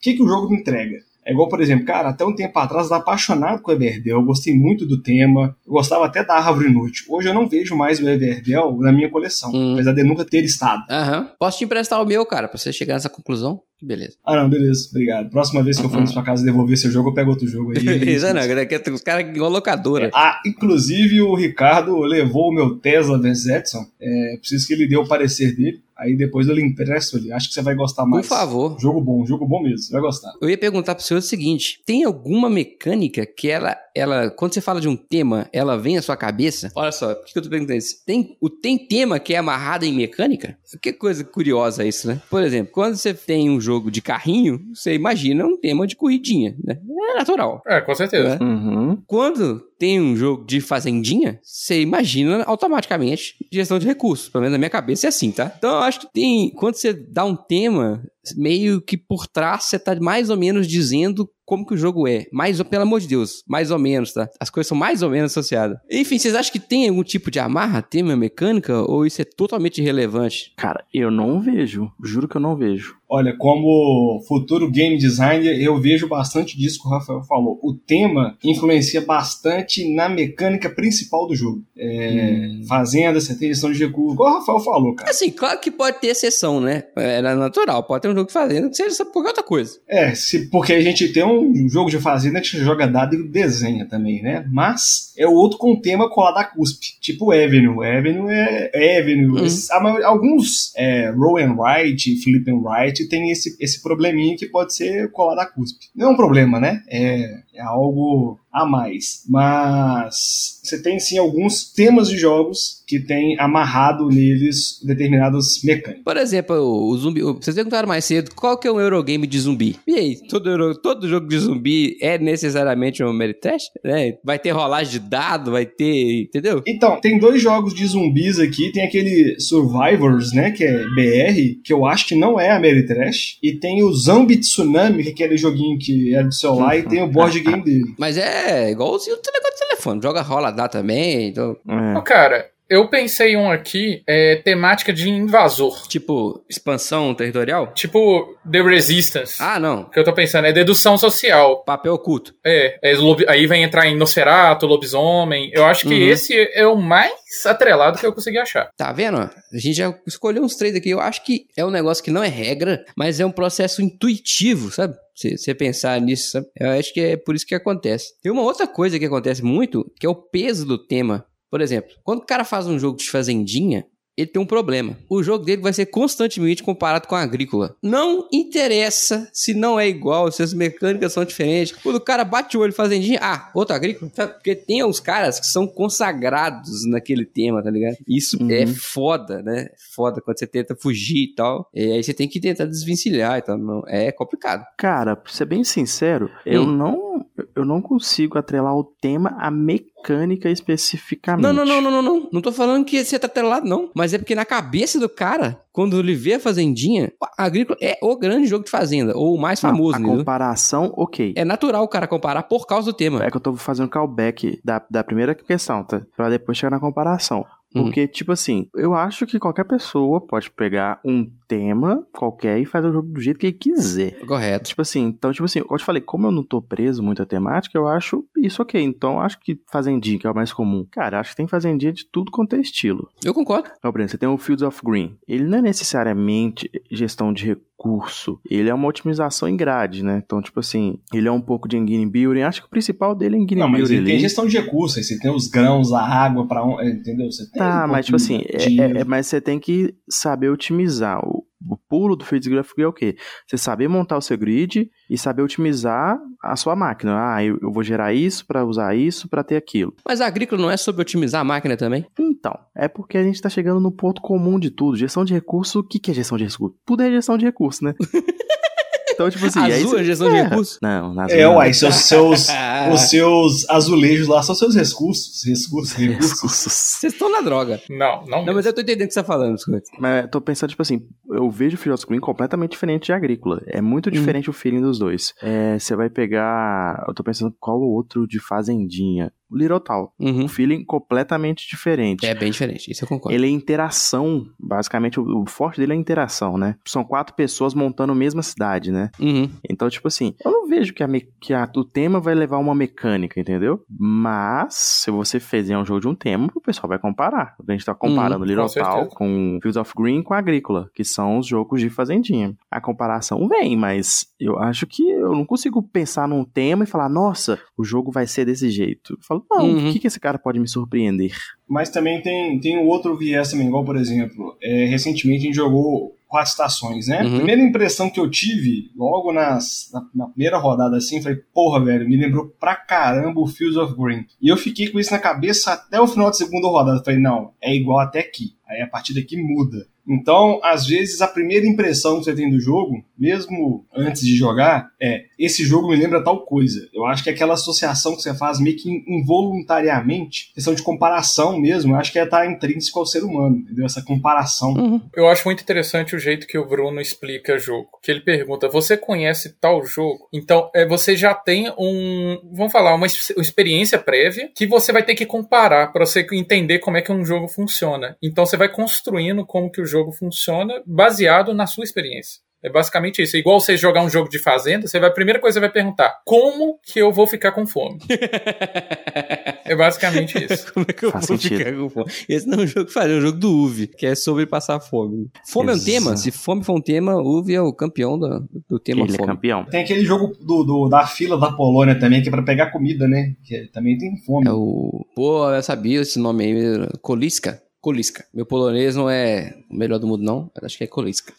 Speaker 3: que, que o jogo me entrega. É igual, por exemplo, cara, até um tempo atrás eu estava apaixonado com o Everdell, eu gostei muito do tema, eu gostava até da Árvore Inútil. Hoje eu não vejo mais o Everdell na minha coleção,
Speaker 2: Hum.
Speaker 3: apesar de nunca ter estado.
Speaker 2: Aham. Posso te emprestar o meu, cara, pra você chegar nessa conclusão? Beleza.
Speaker 3: Ah, não, beleza, obrigado. Próxima vez que eu for na sua casa devolver seu jogo, eu pego outro jogo aí.
Speaker 2: Beleza, não. né? que Os caras igual locadora.
Speaker 3: Ah, inclusive o Ricardo levou o meu Tesla Vs Edson. É, preciso que ele dê o parecer dele. Aí depois eu lhe empresto ali. Acho que você vai gostar
Speaker 2: Por
Speaker 3: mais.
Speaker 2: favor.
Speaker 3: Jogo bom, jogo bom mesmo. Você vai gostar.
Speaker 2: Eu ia perguntar pro senhor o seguinte: tem alguma mecânica que ela, ela, quando você fala de um tema, ela vem à sua cabeça? Olha só, por que que eu tô perguntando isso? Tem, o, tem tema que é amarrado em mecânica? Que coisa curiosa isso, né? Por exemplo, quando você tem um jogo de carrinho, você imagina um tema de corridinha, né? É natural.
Speaker 4: É, com certeza.
Speaker 2: né?
Speaker 5: Uhum.
Speaker 2: Quando tem um jogo de fazendinha, você imagina automaticamente gestão de recursos. Pelo menos na minha cabeça é assim, tá? Então eu acho que tem. Quando você dá um tema, meio que por trás você tá mais ou menos dizendo como que o jogo é. Mais, pelo amor de Deus, mais ou menos, tá? As coisas são mais ou menos associadas. Enfim, vocês acham que tem algum tipo de amarra, tema mecânica, ou isso é totalmente irrelevante?
Speaker 5: Cara, eu não vejo. Juro que eu não vejo.
Speaker 3: Olha, como futuro game designer, eu vejo bastante disso que o Rafael falou. O tema influencia bastante na mecânica principal do jogo. É, Fazenda, você tem gestão de recursos. Igual o Rafael falou, cara.
Speaker 2: Assim, claro que pode ter exceção, né? É natural, pode ter um jogo de fazenda que seja qualquer outra coisa.
Speaker 3: É, se, porque a gente tem um jogo de fazenda que joga dado e desenha também, né? Mas é o outro com tema colado à cuspe. Tipo Avenue. Avenue é Avenue. A maioria- alguns é, Row and Write, Flip and Write tem esse, esse probleminha que pode ser colado a cuspe. Não é um problema, né? É, é algo a mais. Mas você tem sim alguns temas de jogos que tem amarrado neles determinadas mecânicas.
Speaker 2: Por exemplo, o zumbi. Vocês perguntaram mais cedo qual que é um Eurogame de zumbi. E aí, todo, Euro, todo jogo de zumbi é necessariamente um Meritrash? É, vai ter rolagem de dado, vai ter. Entendeu?
Speaker 3: Então, tem dois jogos de zumbis aqui. Tem aquele Survivors, né? Que é BR, que eu acho que não é a Meritrash. E tem o Zombie Tsunami, que é aquele joguinho que é do celular, e tem o board game dele.
Speaker 2: Mas é igualzinho o negócio do telefone. Joga rola dá também. Então,
Speaker 5: É.
Speaker 4: Ô, Cara, eu pensei um aqui, é, temática de invasor.
Speaker 2: tipo, expansão territorial?
Speaker 4: Tipo The Resistance.
Speaker 2: Ah, não.
Speaker 4: O que eu tô pensando é dedução social.
Speaker 2: Papel oculto.
Speaker 4: É, é aí vem entrar em Nosferatu, lobisomem. Eu acho que
Speaker 2: Uhum.
Speaker 4: esse é o mais atrelado que eu consegui achar.
Speaker 2: Tá vendo? A gente já escolheu uns três aqui. Eu acho que é um negócio que não é regra, mas é um processo intuitivo, sabe? Você você pensar nisso, sabe? Eu acho que é por isso que acontece. Tem uma outra coisa que acontece muito, que é o peso do tema. Por exemplo, quando o cara faz um jogo de fazendinha, ele tem um problema. O jogo dele vai ser constantemente comparado com a agrícola. Não interessa se não é igual, se as mecânicas são diferentes. Quando o cara bate o olho fazendinha, ah, outro agrícola. Porque tem uns caras que são consagrados naquele tema, tá ligado? Isso
Speaker 5: Uhum.
Speaker 2: é foda, né? Foda quando você tenta fugir e tal. E aí você tem que tentar desvencilhar e tal. Não, é complicado.
Speaker 5: Cara, pra ser bem sincero, eu
Speaker 2: Hum.
Speaker 5: não eu não consigo atrelar o tema à mecânica especificamente.
Speaker 2: Não, não, não, não, não, não. Não tô falando que você tá atrelado, não. Mas é porque na cabeça do cara, quando ele vê a Fazendinha, a Agrícola é o grande jogo de Fazenda, ou o mais
Speaker 5: Não,
Speaker 2: famoso,
Speaker 5: a
Speaker 2: entendeu?
Speaker 5: comparação, ok.
Speaker 2: É natural o cara comparar por causa do tema.
Speaker 5: É que eu tô fazendo callback da, da primeira questão, tá? Pra depois chegar na comparação.
Speaker 2: Hum.
Speaker 5: Porque, tipo assim, eu acho que qualquer pessoa pode pegar um tema qualquer e fazer o jogo do jeito que ele quiser.
Speaker 2: Correto.
Speaker 5: Tipo assim, então, tipo assim, como eu te falei, como eu não tô preso muito à temática, eu acho isso ok. Então, eu acho que fazendinha, que é o mais comum. Cara, acho que tem fazendinha de tudo quanto é estilo.
Speaker 2: Eu concordo.
Speaker 5: Então, por exemplo, você tem o Fields of Green. Ele não é necessariamente gestão de recurso. Ele é uma otimização em grade, né? Então, tipo assim, ele é um pouco de engine building. Acho que o principal dele é engine
Speaker 3: Não, mas
Speaker 5: building.
Speaker 3: ele tem gestão de recursos, aí você tem os grãos, a água para entendeu? Você tem
Speaker 5: Tá,
Speaker 3: um
Speaker 5: mas tipo assim,
Speaker 3: de-
Speaker 5: é- é- mas você tem que saber otimizar. O, o pulo do Fields Graphic é o quê? Você saber montar o seu grid e saber otimizar a sua máquina. Ah, eu, eu vou gerar isso pra usar isso pra ter aquilo.
Speaker 2: Mas a Agrícola não é sobre otimizar a máquina também?
Speaker 5: Então, é porque a gente tá chegando no ponto comum de tudo. Gestão de recurso, o que, que é gestão de recurso? Tudo é gestão de recurso, né? então, tipo assim. aí
Speaker 2: Azul
Speaker 5: você-
Speaker 2: é gestão de
Speaker 5: É.
Speaker 2: recursos?
Speaker 5: Não, na
Speaker 3: É,
Speaker 5: Azul
Speaker 3: uai,
Speaker 5: não.
Speaker 3: seus, seus, os seus azulejos lá são seus recursos. Recursos, recursos.
Speaker 2: Vocês estão na droga.
Speaker 4: Não, não,
Speaker 2: Não,
Speaker 4: mesmo.
Speaker 2: mas eu tô entendendo o que você tá falando, biscoito.
Speaker 5: Mas eu tô pensando, tipo assim, eu vejo o Field of Green completamente diferente de Agrícola. É muito diferente o feeling dos dois. É, você vai pegar. Eu tô pensando qual o outro de Fazendinha. Little Town.
Speaker 2: Uhum.
Speaker 5: Um feeling completamente diferente.
Speaker 2: É bem diferente, isso eu concordo.
Speaker 5: Ele é interação, basicamente, o, o forte dele é a interação, né? São quatro pessoas montando a mesma cidade, né?
Speaker 2: Uhum.
Speaker 5: Então, tipo assim, eu não vejo que, a me- que a- o tema vai levar uma mecânica, entendeu? Mas, se você fizer um jogo de um tema, o pessoal vai comparar. A gente tá comparando
Speaker 2: Uhum,
Speaker 5: Little
Speaker 4: com.
Speaker 5: Town com Fields of Green com Agrícola, que são os jogos de fazendinha. A comparação vem, mas eu acho que eu não consigo pensar num tema e falar, nossa, o jogo vai ser desse jeito. Eu falo, não,
Speaker 2: Uhum.
Speaker 5: o que, que esse cara pode me surpreender?
Speaker 3: Mas também tem, tem um outro viés também, igual, por exemplo, é, recentemente a gente jogou quatro estações, né?
Speaker 2: Uhum.
Speaker 3: Primeira impressão que eu tive, logo nas, na, na primeira rodada assim, falei, porra, velho, me lembrou pra caramba o Fields of Green. E eu fiquei com isso na cabeça até o final da segunda rodada. Falei, não, é igual até aqui. Aí a partir daqui muda. Então, às vezes, a primeira impressão que você tem do jogo, mesmo antes de jogar, é esse jogo me lembra tal coisa. Eu acho que é aquela associação que você faz meio que involuntariamente, questão de comparação mesmo, eu acho que é estar intrínseco ao ser humano, entendeu? Essa comparação.
Speaker 2: Uhum.
Speaker 4: Eu acho muito interessante o jeito que o Bruno explica jogo. Que ele pergunta: você conhece tal jogo? Então, é, você já tem um. Vamos falar, uma experiência prévia que você vai ter que comparar para você entender como é que um jogo funciona. Então, você vai construindo como que o jogo funciona baseado na sua experiência. É basicamente isso. É igual você jogar um jogo de fazenda, você vai, a primeira coisa que você vai perguntar: como que eu vou ficar com fome? é basicamente isso.
Speaker 2: Como é que eu
Speaker 5: Faz
Speaker 2: vou
Speaker 5: sentido.
Speaker 2: ficar com fome? Esse não é um jogo que faz, é um jogo do UV, que é sobre passar fome. Fome é um
Speaker 5: Exato.
Speaker 2: tema? Se fome for um tema, UV é o campeão do, do tema
Speaker 5: Ele é
Speaker 2: fome.
Speaker 5: campeão.
Speaker 3: Tem aquele jogo do, do- da fila da Polônia também, que é pra pegar comida, né? Que também tem fome.
Speaker 2: É o. Pô, eu sabia esse nome aí. Koliska. Koliska. Meu polonês não é o melhor do mundo, não. Acho que é Koliska.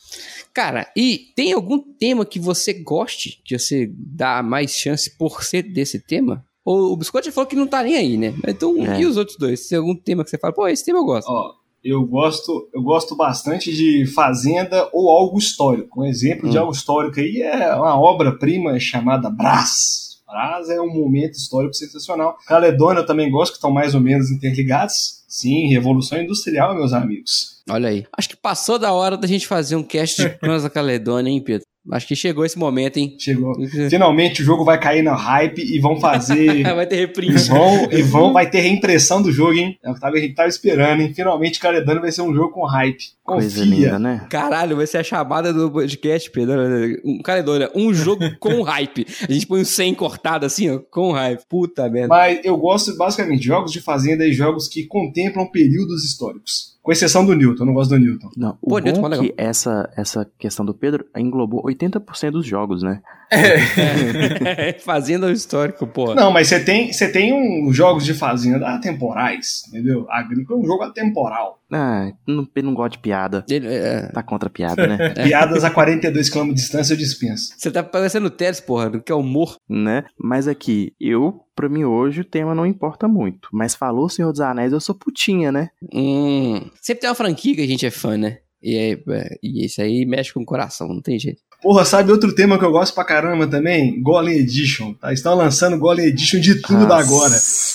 Speaker 2: Cara, e tem algum tema que você goste, que você dá mais chance por ser desse tema? O, o Biscotti falou que não tá nem aí, né? Então,
Speaker 5: É.
Speaker 2: e os outros dois? Se tem algum tema que você fala, pô, esse tema eu gosto.
Speaker 3: Ó, eu gosto, eu gosto bastante de fazenda ou algo histórico. Um exemplo de
Speaker 2: Hum.
Speaker 3: algo histórico aí é uma obra-prima chamada Brás. Brás é um momento histórico sensacional. Caledônia eu também gosto, que estão mais ou menos interligados. Sim, Revolução Industrial, meus amigos.
Speaker 2: Olha aí. Acho que passou da hora da gente fazer um cast de da Caledônia, hein, Pedro? Acho que chegou esse momento, hein?
Speaker 3: Chegou. Finalmente o jogo vai cair na hype e vão fazer.
Speaker 2: Vai ter reprise.
Speaker 3: vão, e vão, vai ter reimpressão do jogo, hein? É o que a gente tava esperando, hein? Finalmente Caledônia vai ser um jogo com hype.
Speaker 5: Coisa
Speaker 3: Confia.
Speaker 5: linda, né?
Speaker 2: Caralho, vai ser a chamada do podcast, Pedro. Um, Caledônia, um jogo com hype. A gente põe um 100 cortado assim, ó, com hype. Puta merda.
Speaker 3: Mas eu gosto basicamente de jogos de fazenda e jogos que contemplam períodos históricos. Com exceção do Newton, eu não gosto do Newton.
Speaker 5: Não, o
Speaker 2: Pô, Newton,
Speaker 5: é
Speaker 2: legal.
Speaker 5: que essa, essa questão do Pedro englobou 80% dos jogos, né?
Speaker 2: Fazenda histórico, pô.
Speaker 3: Não, mas você tem, você tem um, jogos de fazenda atemporais, entendeu? Agrícola é um jogo atemporal.
Speaker 5: Ah, não, ele não gosta de piada.
Speaker 2: Ele, é,
Speaker 5: Tá contra a piada, né?
Speaker 3: Piadas a 42 km de distância eu dispenso.
Speaker 2: você tá parecendo o Teles, porra, do que é humor.
Speaker 5: né? Mas aqui, eu, pra mim hoje, o tema não importa muito. Mas falou Senhor dos Anéis, eu sou putinha, né?
Speaker 2: Hum. Sempre tem uma franquia que a gente é fã, né? E, é, é, e isso aí mexe com o coração, não tem jeito.
Speaker 3: Porra, sabe outro tema que eu gosto pra caramba também? Golem Edition. Tá? Estão lançando Golem Edition de tudo
Speaker 5: Nossa.
Speaker 3: agora.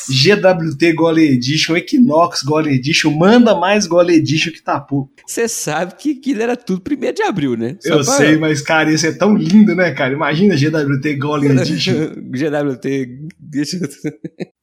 Speaker 3: GWT Golem Edition, Equinox Golem Edition, manda mais Golem Edition que tá pouco.
Speaker 2: Você sabe que aquilo era tudo primeiro de abril, né? Só
Speaker 3: Eu sei, mas cara, isso é tão lindo, né, cara? Imagina GWT Golem Edition.
Speaker 2: GWT.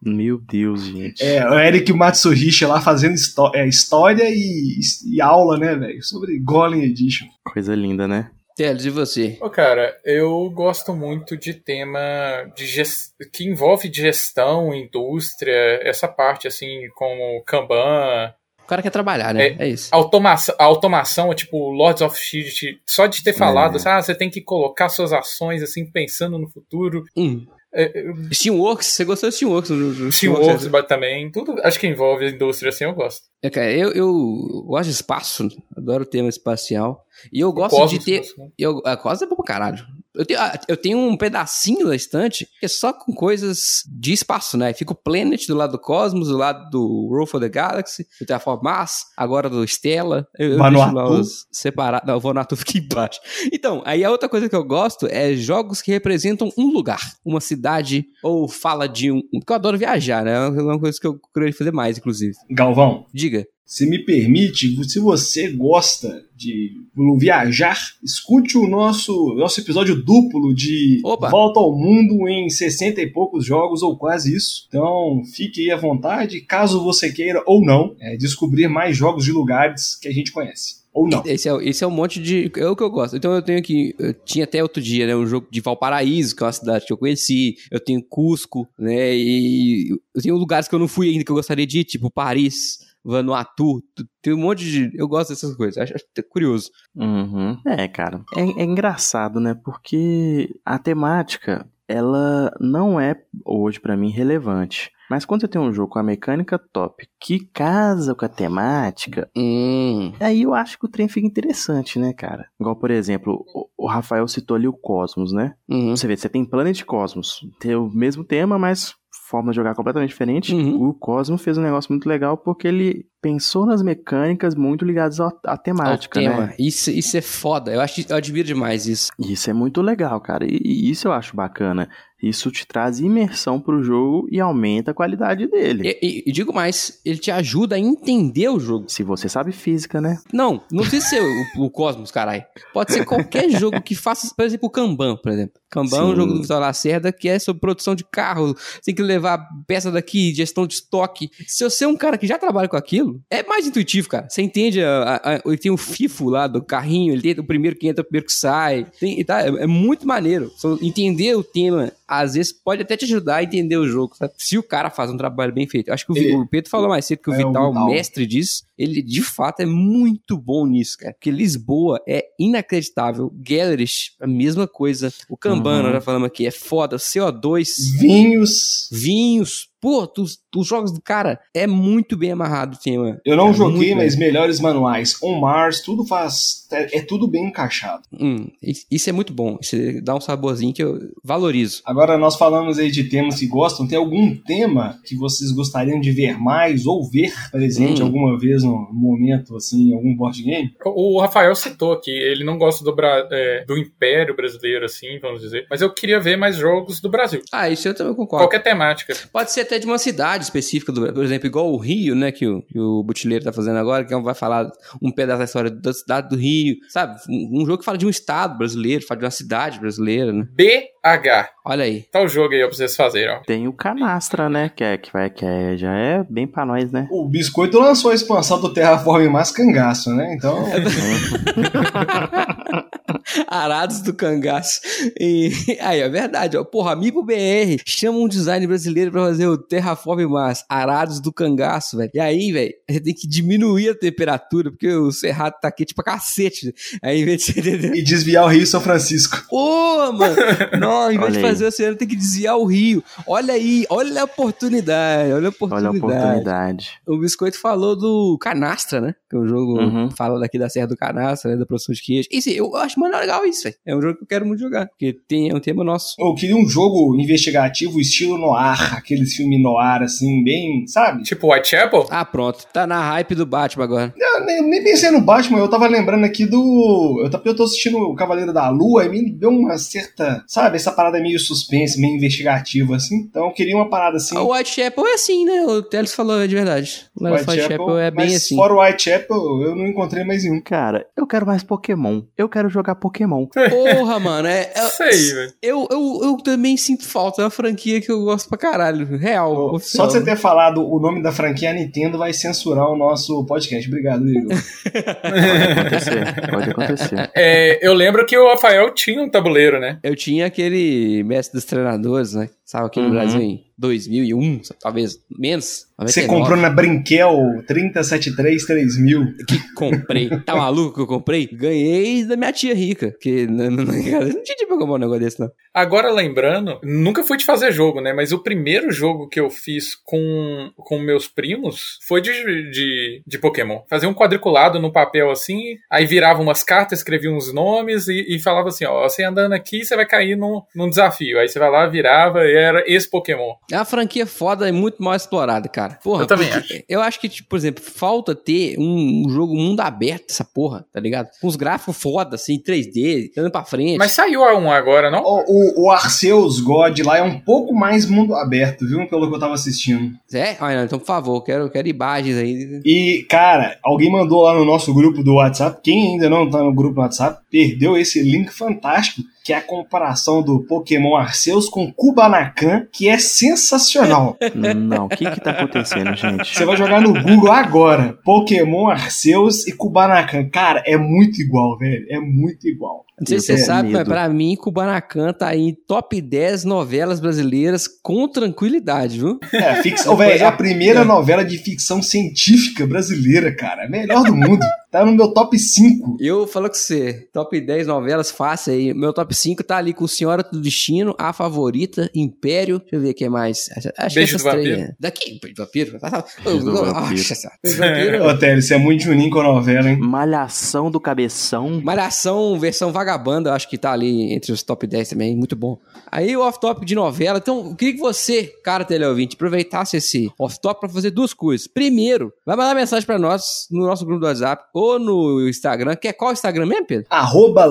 Speaker 5: Meu Deus, gente.
Speaker 3: É, o Eric Matsuhishi lá fazendo histó- é, história e, e aula, né, velho? Sobre Golem Edition.
Speaker 5: Coisa linda, né?
Speaker 2: Teles, e você?
Speaker 4: Ô, cara, eu gosto muito de tema de ges- que envolve gestão, indústria, essa parte, assim, como Kanban,
Speaker 2: O cara quer trabalhar, né? É, isso.
Speaker 4: automação, a automação, tipo, Lords of Shield, só de ter falado,
Speaker 5: É.
Speaker 4: assim, ah, você tem que colocar suas ações, assim, pensando no futuro.
Speaker 2: Hum.
Speaker 4: É, é,
Speaker 2: Steamworks, você gostou de Steamworks? no-
Speaker 4: Steamworks mas também, tudo, acho que envolve a indústria, assim, eu gosto.
Speaker 2: É, cara, eu, eu gosto de espaço, adoro o tema espacial. E eu gosto
Speaker 4: Cosmos,
Speaker 2: de ter.
Speaker 4: assim.
Speaker 2: Eu, a Cosmos é bom pra caralho. Eu tenho, ah, eu tenho um pedacinho da estante que é só com coisas de espaço, né? Fica o Planet do lado do Cosmos, do lado do Roll for the Galaxy, do Terraform Mars, agora do Stella. Eu, eu deixo lá os separados. Não, o Vanuatu fica embaixo. Então, aí a outra coisa que eu gosto é jogos que representam um lugar, uma cidade, ou fala de um. Porque eu adoro viajar, né? É uma coisa que eu queria fazer mais, inclusive.
Speaker 3: Galvão,
Speaker 2: Diga.
Speaker 3: Se me permite, se você gosta de viajar, escute o nosso, nosso episódio duplo de
Speaker 2: Opa.
Speaker 3: Volta ao Mundo em 60 e poucos jogos, ou quase isso. Então, fique aí à vontade, caso você queira ou não, é, descobrir mais jogos de lugares que a gente conhece. Ou não.
Speaker 2: Esse é, esse é um monte de. É o que eu gosto. Então eu tenho aqui. Eu tinha até outro dia, né? Um jogo de Valparaíso, que é uma cidade que eu conheci. Eu tenho Cusco, né? E eu tenho lugares que eu não fui ainda que eu gostaria de ir, tipo Paris, Vanuatu. tu- Tem um monte de. Eu gosto dessas coisas. Acho, acho curioso.
Speaker 5: Uhum. É, cara. É, é engraçado, né? Porque a temática, ela não é hoje pra mim relevante. Mas quando você tem um jogo com a mecânica top que casa com a temática,
Speaker 2: Hum.
Speaker 5: aí eu acho que o trem fica interessante, né, cara? Igual, por exemplo, o, o Rafael citou ali o Cosmos, né?
Speaker 2: Uhum.
Speaker 5: Você vê, você tem Planet Cosmos, tem o mesmo tema, mas forma de jogar completamente diferente.
Speaker 2: Uhum.
Speaker 5: O Cosmos fez um negócio muito legal porque ele pensou nas mecânicas muito ligadas à temática, né?
Speaker 2: Isso, isso é foda. Eu, acho, eu admiro demais isso.
Speaker 5: Isso é muito legal, cara. E, e isso eu acho bacana. Isso te traz imersão pro jogo e aumenta a qualidade dele.
Speaker 2: E, e- digo mais, ele te ajuda a entender o jogo.
Speaker 5: Se você sabe física, né?
Speaker 2: Não, não precisa ser o, o Cosmos, caralho. Pode ser qualquer jogo que faça, por exemplo, o Kanban, por exemplo. Kanban é um
Speaker 5: Sim.
Speaker 2: jogo do Vitor Lacerda que é sobre produção de carro, tem que levar peça daqui, gestão de estoque. Se você é um cara que já trabalha com aquilo, é mais intuitivo, cara. Você entende, a, a- ele tem o FIFO lá do carrinho, ele tem o primeiro que entra, o primeiro que sai. Tem, tá, é, é muito maneiro. Entender o tema, às vezes, pode até te ajudar a entender o jogo, sabe? Se o cara faz um trabalho bem feito. Acho que o,
Speaker 3: Ele-
Speaker 2: o Pedro falou mais cedo que o
Speaker 3: É,
Speaker 2: Vital é o mestre disso. Ele, de fato, é muito bom nisso, cara. Porque Lisboa é inacreditável. Galleries, a mesma coisa. O Kanban,
Speaker 5: Uhum.
Speaker 2: nós já falamos aqui, é foda. CO2,
Speaker 3: Vinhos.
Speaker 2: vinhos, pô, os, os jogos do cara é muito bem amarrado o tema.
Speaker 3: Eu não
Speaker 2: É
Speaker 3: joguei, mas melhores manuais. On Mars, tudo faz. É, é tudo bem encaixado.
Speaker 2: Hum, isso- é muito bom. Isso dá um saborzinho que eu valorizo.
Speaker 3: Agora, nós falamos aí de temas que gostam. Tem algum tema que vocês gostariam de ver mais ou ver presente
Speaker 2: Hum.
Speaker 3: alguma vez no momento, assim, em algum board game?
Speaker 4: O Rafael citou aqui, ele não gosta do, Bra- é, do Império Brasileiro, assim, vamos dizer. Mas eu queria ver mais jogos do Brasil.
Speaker 2: Ah, isso eu também concordo.
Speaker 4: Qualquer temática.
Speaker 2: Pode ser até de uma cidade específica, do, por exemplo, igual o Rio, né, que o, que o Butileiro tá fazendo agora, que vai falar um pedaço da história da cidade do Rio, sabe? Um, um jogo que fala de um estado brasileiro, fala de uma cidade brasileira, né?
Speaker 4: BH.
Speaker 2: Olha aí.
Speaker 4: Tá o jogo aí pra vocês fazerem, ó.
Speaker 5: Tem o Canastra, né? Que, é, que, vai, que é, já é bem pra nós, né?
Speaker 3: O Biscoito lançou a expansão do Terraform mais cangaço, né? Então,
Speaker 2: Arados do Cangaço. E aí, é verdade, ó. Porra, Amigo BR chama um design brasileiro pra fazer o Terraform Mars. Arados do Cangaço, velho. E aí, velho, a gente tem que diminuir a temperatura, porque o Cerrado tá quente pra cacete. Aí, em vez de você
Speaker 3: e desviar o Rio São Francisco.
Speaker 2: Pô, mano! Não, em vez de fazer o oceano, tem que desviar o rio. Olha aí, olha a oportunidade, olha a
Speaker 5: Olha a
Speaker 2: oportunidade.
Speaker 5: oportunidade.
Speaker 2: O Biscoito falou do Canastra, né? Que é um jogo
Speaker 5: Uhum.
Speaker 2: que fala daqui da Serra do Canastra, né? Da produção de queijo. Isso, eu acho muito legal isso, velho. É um jogo que eu quero muito jogar, porque tem, é um tema nosso.
Speaker 3: Eu queria um jogo investigativo estilo noir, aqueles filmes noir, assim, bem, sabe?
Speaker 4: Tipo Whitechapel?
Speaker 2: Ah, pronto. Tá na hype do Batman agora.
Speaker 3: Eu nem, nem pensei no Batman, eu tava lembrando aqui do. Eu, eu tô assistindo o Cavaleiro da Lua e me deu uma certa. Sabe, essa parada meio suspense, meio investigativa, assim. Então eu queria uma parada assim.
Speaker 2: O Whitechapel é assim, né? O Teles falou, é de verdade. O Whitechapel é bem
Speaker 3: mas
Speaker 2: assim.
Speaker 3: Fora o Whitechapel, eu não encontrei mais nenhum.
Speaker 5: Cara, eu quero mais Pokémon. Eu quero jogar Pokémon.
Speaker 2: Porra, mano. É, é-
Speaker 4: Sei, velho.
Speaker 2: Eu, eu, eu também sinto falta. É uma franquia que eu gosto pra caralho. Real.
Speaker 3: Só de você ter falado o nome da franquia, a Nintendo vai censurar o nosso podcast. Obrigado, Igor.
Speaker 5: Pode acontecer. Pode acontecer.
Speaker 4: É, eu lembro que o Rafael tinha um tabuleiro, né?
Speaker 2: Eu tinha aquele mestre dos treinadores, né? Sabe aqui no
Speaker 5: Uhum.
Speaker 2: Brasil em 2001, talvez menos.
Speaker 3: Você
Speaker 2: 99.
Speaker 3: comprou na Brinquel 373 3000.
Speaker 2: Que comprei. Tá maluco que eu comprei? Ganhei da minha tia rica. Que não, não, não, não tinha de Pokémon um negócio desse, não.
Speaker 4: Agora lembrando, nunca fui de fazer jogo, né? Mas o primeiro jogo que eu fiz com, com meus primos foi de, de, de Pokémon. Fazia um quadriculado no papel assim, aí virava umas cartas, escrevia uns nomes e, e falava assim: ó, você andando aqui, você vai cair num, num desafio. Aí você vai lá, virava e era esse Pokémon.
Speaker 2: É uma franquia foda e muito mal explorada, cara. Porra,
Speaker 4: Eu também
Speaker 2: porque Eu acho que, tipo, por exemplo, falta ter um, um jogo mundo aberto, essa porra, tá ligado? Com os gráficos foda, assim, 3D, andando pra frente.
Speaker 4: Mas saiu a um agora, não?
Speaker 3: O, o, o Arceus God lá é um pouco mais mundo aberto, viu? Pelo que eu tava assistindo.
Speaker 2: É? Ah, não, então, por favor, quero, quero imagens aí.
Speaker 3: E, cara, alguém mandou lá no nosso grupo do WhatsApp. Quem ainda não tá no grupo do WhatsApp, perdeu esse link fantástico, que é a comparação do Pokémon Arceus com Kubanakan, que é sensacional.
Speaker 5: Não, o que que tá acontecendo, gente?
Speaker 3: Você vai jogar no Google agora. Pokémon Arceus e Kubanakan. Cara, é muito igual, velho. É muito igual.
Speaker 2: Não sei
Speaker 5: Eu
Speaker 2: se você sabe, mas
Speaker 5: medo.
Speaker 2: pra mim, Kubanacan tá aí em top 10 novelas brasileiras com tranquilidade, viu?
Speaker 3: É, ficção, velho, é a primeira novela de ficção científica brasileira, cara. É Melhor do mundo. Tá no meu top 5.
Speaker 2: Eu falo com você, top 10 novelas fácil aí. Meu top 5 tá ali com Senhora do Destino, A Favorita, Império. Deixa eu ver o que mais. Acho,
Speaker 4: Beijo
Speaker 2: que
Speaker 4: do
Speaker 2: essas três,
Speaker 4: Vampiro.
Speaker 2: é. Daqui, Beijo do Vampiro.
Speaker 5: Beijo do Vampiro.
Speaker 3: Ô, Télio, você é muito juninho com a novela, hein?
Speaker 5: Malhação do cabeção.
Speaker 2: Malhação, versão vagabanda, acho que tá ali entre os top 10 também, muito bom. Aí o off-top de novela, então eu queria que você, cara teleouvinte, aproveitasse esse off-top pra fazer duas coisas. Primeiro, vai mandar mensagem pra nós no nosso grupo do WhatsApp ou no Instagram, que é qual Instagram mesmo, Pedro?
Speaker 3: Arroba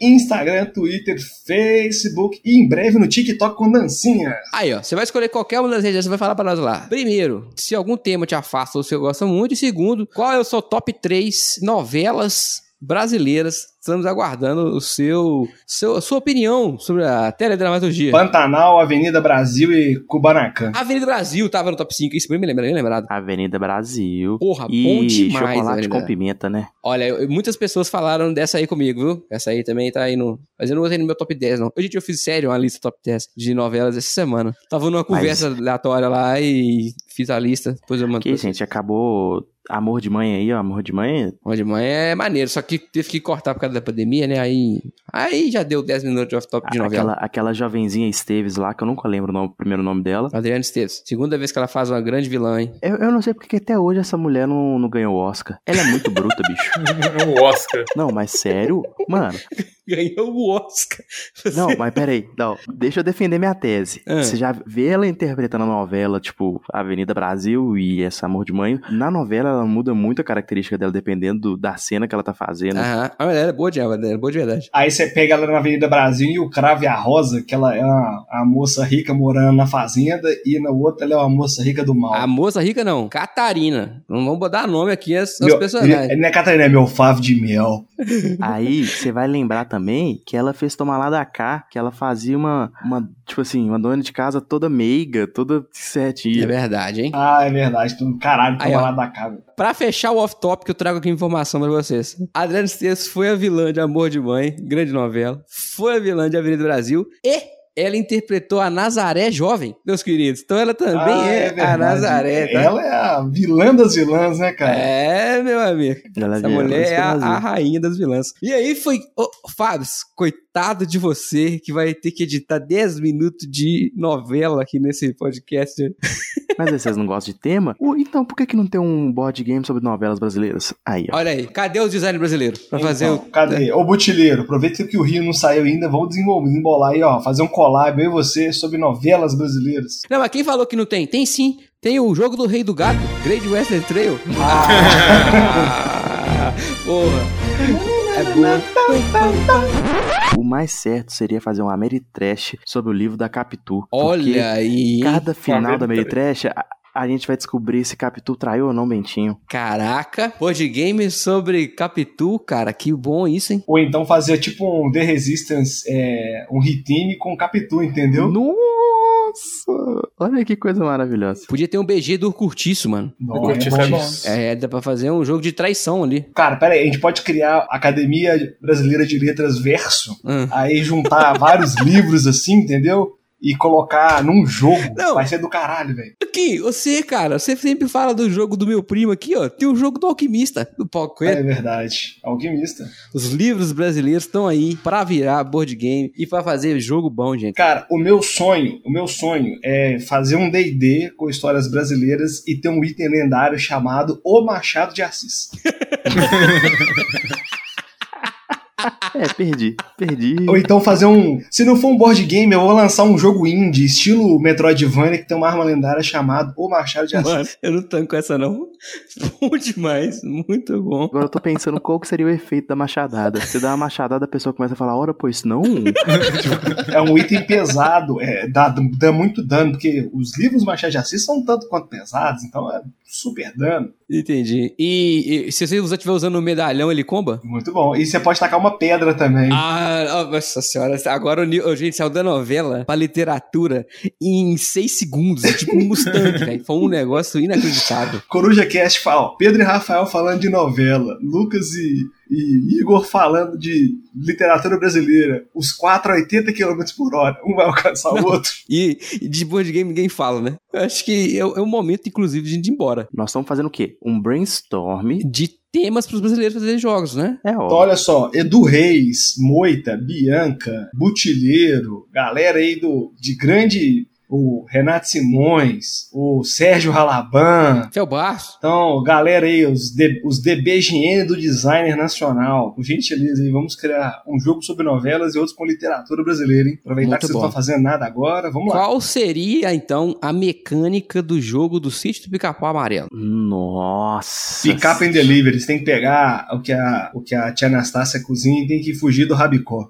Speaker 3: Instagram, Twitter, Facebook e em breve no TikTok com dancinha.
Speaker 2: Aí, ó, você vai escolher qualquer uma das redes, você vai falar pra nós lá. Primeiro, se algum tema te afasta ou se você gosta muito. E segundo, qual é o seu top 3 novelas brasileiras? Estamos aguardando o seu, seu sua opinião sobre a teledramaturgia.
Speaker 3: Pantanal, Avenida Brasil e Kubanacan.
Speaker 2: Avenida Brasil tava no top 5, isso bem me lembra, bem lembrado.
Speaker 5: Avenida Brasil.
Speaker 2: Porra, bom
Speaker 5: E
Speaker 2: demais,
Speaker 5: chocolate
Speaker 2: Avenida.
Speaker 5: com pimenta, né?
Speaker 2: Olha, eu- muitas pessoas falaram dessa aí comigo, viu? Essa aí também tá aí no. Mas eu não botei no meu top 10, não. Hoje eu fiz sério uma lista top 10 de novelas essa semana. Tava numa conversa aleatória lá e fiz a lista. Depois eu mando você.
Speaker 5: gente, acabou Amor de Mãe aí, ó. Amor de Mãe.
Speaker 2: Bom de mãe é maneiro, só que teve que cortar por causa da pandemia, né? Aí, aí já deu 10 minutos de off-top de novela.
Speaker 5: Aquela, aquela jovenzinha Esteves lá, que eu nunca lembro o, nome- o primeiro nome dela.
Speaker 2: Adriana Esteves. Segunda vez que ela faz uma grande vilã, hein?
Speaker 5: Eu, eu não sei porque que até hoje essa mulher não, não ganhou o Oscar. Ela é muito bruta, bicho.
Speaker 4: o Oscar.
Speaker 5: Não, mas sério? Mano,
Speaker 2: Ganhou o Oscar.
Speaker 5: não, mas peraí. Não, deixa eu defender minha tese.
Speaker 2: Ah.
Speaker 5: Você já vê ela interpretando a novela, tipo, Avenida Brasil e essa Amor de Mãe. Na novela, ela muda muito a característica dela, dependendo do- da cena que ela tá fazendo.
Speaker 2: Aham. Ah, mas ela é boa de ela é boa de verdade.
Speaker 3: Aí você pega ela na Avenida Brasil e o Cravo e a Rosa, que ela é uma, a moça rica morando na fazenda, e na outra ela é uma moça rica do mal.
Speaker 2: A moça rica não, Catarina. Não vamos botar nome aqui aos aos
Speaker 3: Meu-
Speaker 2: personagens.
Speaker 3: Não é Catarina, é meu favo de mel.
Speaker 5: Aí, você vai lembrar também que ela fez tomar lá da cá, que ela fazia uma, uma, tipo assim, uma dona de casa toda meiga, toda
Speaker 2: É
Speaker 5: certinha.
Speaker 2: verdade, hein?
Speaker 3: Ah, é verdade. Tu, caralho,
Speaker 2: Aí,
Speaker 3: toma
Speaker 2: ó.
Speaker 3: lá da casa.
Speaker 2: Pra fechar o off-topic, eu trago aqui informação pra vocês. Adriana Esteves foi a vilã de Amor de Mãe, grande novela. Foi a vilã de Avenida Brasil. E ela interpretou a Nazaré jovem, meus queridos. Então ela também
Speaker 3: Ah,
Speaker 2: é, a
Speaker 3: verdade.
Speaker 2: Nazaré, tá?
Speaker 3: Ela é a vilã das vilãs, né, cara?
Speaker 2: É, meu amigo.
Speaker 5: Ela
Speaker 2: Essa
Speaker 5: via-
Speaker 2: mulher é a,
Speaker 5: Brasil.
Speaker 2: a rainha das vilãs. E aí foi. Ô, Fábio, coitado de você que vai ter que editar 10 minutos de novela aqui nesse podcast.
Speaker 5: Mas aí vocês não gostam de tema? Então, por que, que não tem um board game sobre novelas brasileiras? Aí, ó.
Speaker 2: Olha aí, cadê o design brasileiro? Pra fazer
Speaker 3: Então,
Speaker 2: o.
Speaker 3: Cadê? Ô, Butileiro, aproveita que o Rio não saiu ainda, vamos desenvolver, desembolar aí, ó, fazer um collab eu e você sobre novelas brasileiras.
Speaker 2: Não, mas quem falou que não tem? Tem sim. Tem o jogo do Rei do Gato, Great Western Trail. Ah, porra. É boa.
Speaker 5: O mais certo seria fazer um Ameritrash sobre o livro da Capitu.
Speaker 2: Olha aí.
Speaker 5: Cada final da
Speaker 4: Ameritrash.
Speaker 5: A, gente vai descobrir se Capitu traiu ou não Bentinho.
Speaker 2: Caraca, board game sobre Capitu, cara, que bom isso, hein?
Speaker 3: Ou então fazer tipo um The Resistance, é, um hitime com Capitu, entendeu?
Speaker 5: Nossa! Olha que coisa maravilhosa.
Speaker 2: Podia ter um BG do Curtiço, mano.
Speaker 4: Curtiço é bom.
Speaker 2: É, dá pra fazer um jogo de traição ali.
Speaker 3: Cara, pera aí, a gente pode criar a Academia Brasileira de Letras Verso,
Speaker 2: Hum.
Speaker 3: aí juntar vários livros assim, entendeu? E colocar num jogo.
Speaker 2: Não.
Speaker 3: Vai ser do caralho, velho.
Speaker 2: Aqui, você, cara, você sempre fala do jogo do meu primo aqui, ó. Tem o jogo do Alquimista, do Paulo Coelho.
Speaker 3: É verdade. Alquimista.
Speaker 2: Os livros brasileiros estão aí pra virar board game e pra fazer jogo bom, gente.
Speaker 3: Cara, o meu sonho, o meu sonho é fazer um D&D com histórias brasileiras e ter um item lendário chamado O Machado de Assis.
Speaker 5: É, perdi. Perdi.
Speaker 3: Ou então fazer um. Se não for um board game, eu vou lançar um jogo indie, estilo Metroidvania, que tem uma arma lendária chamada O Machado de Assis.
Speaker 2: Mano, eu não tanco essa não. Bom demais, muito bom.
Speaker 5: Agora eu tô pensando qual que seria o efeito da machadada. Você dá uma machadada, a pessoa começa a falar, ora, pois não.
Speaker 3: É um item pesado, é, dá, dá muito dano, porque os livros Machado de Assis são tanto quanto pesados, então é super dano.
Speaker 2: Entendi. E, e se você estiver usando o medalhão, ele comba?
Speaker 3: Muito bom. E você pode tacar uma pedra também.
Speaker 2: Ah, oh, nossa senhora. Agora o gente saiu da novela pra literatura em seis segundos. é Tipo um Mustang, velho. Foi um negócio inacreditável.
Speaker 3: Coruja Cast fala, ó, Pedro e Rafael falando de novela, Lucas e, e Igor falando de literatura brasileira, os quatro a 80 km por hora, um vai alcançar o outro.
Speaker 2: E, e de board game ninguém fala, né? Eu acho que é, o- é o momento, inclusive, de a gente ir embora.
Speaker 5: Nós estamos fazendo o quê? Um brainstorm.
Speaker 2: De temas pros brasileiros fazerem jogos, né?
Speaker 5: É
Speaker 3: Então,
Speaker 5: óbvio.
Speaker 3: olha só, Edu Reis, Moita, Bianca, Butilheiro, galera aí do, de grande, o Renato Simões, o Sérgio Ralaban,
Speaker 2: Fel Barço.
Speaker 3: então, galera aí, os, D, os DBGN do designer nacional, por gentileza aí, vamos criar um jogo sobre novelas e outros com literatura brasileira, hein? Aproveitar
Speaker 2: Muito
Speaker 3: que vocês
Speaker 2: bom.
Speaker 3: não estão fazendo nada agora, vamos lá.
Speaker 2: Qual seria, então, a mecânica do jogo do sítio do Pica-Pau Amarelo?
Speaker 5: Nossa.
Speaker 3: Pick up and delivery, você tem que pegar o que a, o que a tia Anastácia cozinha e tem que fugir do rabicó.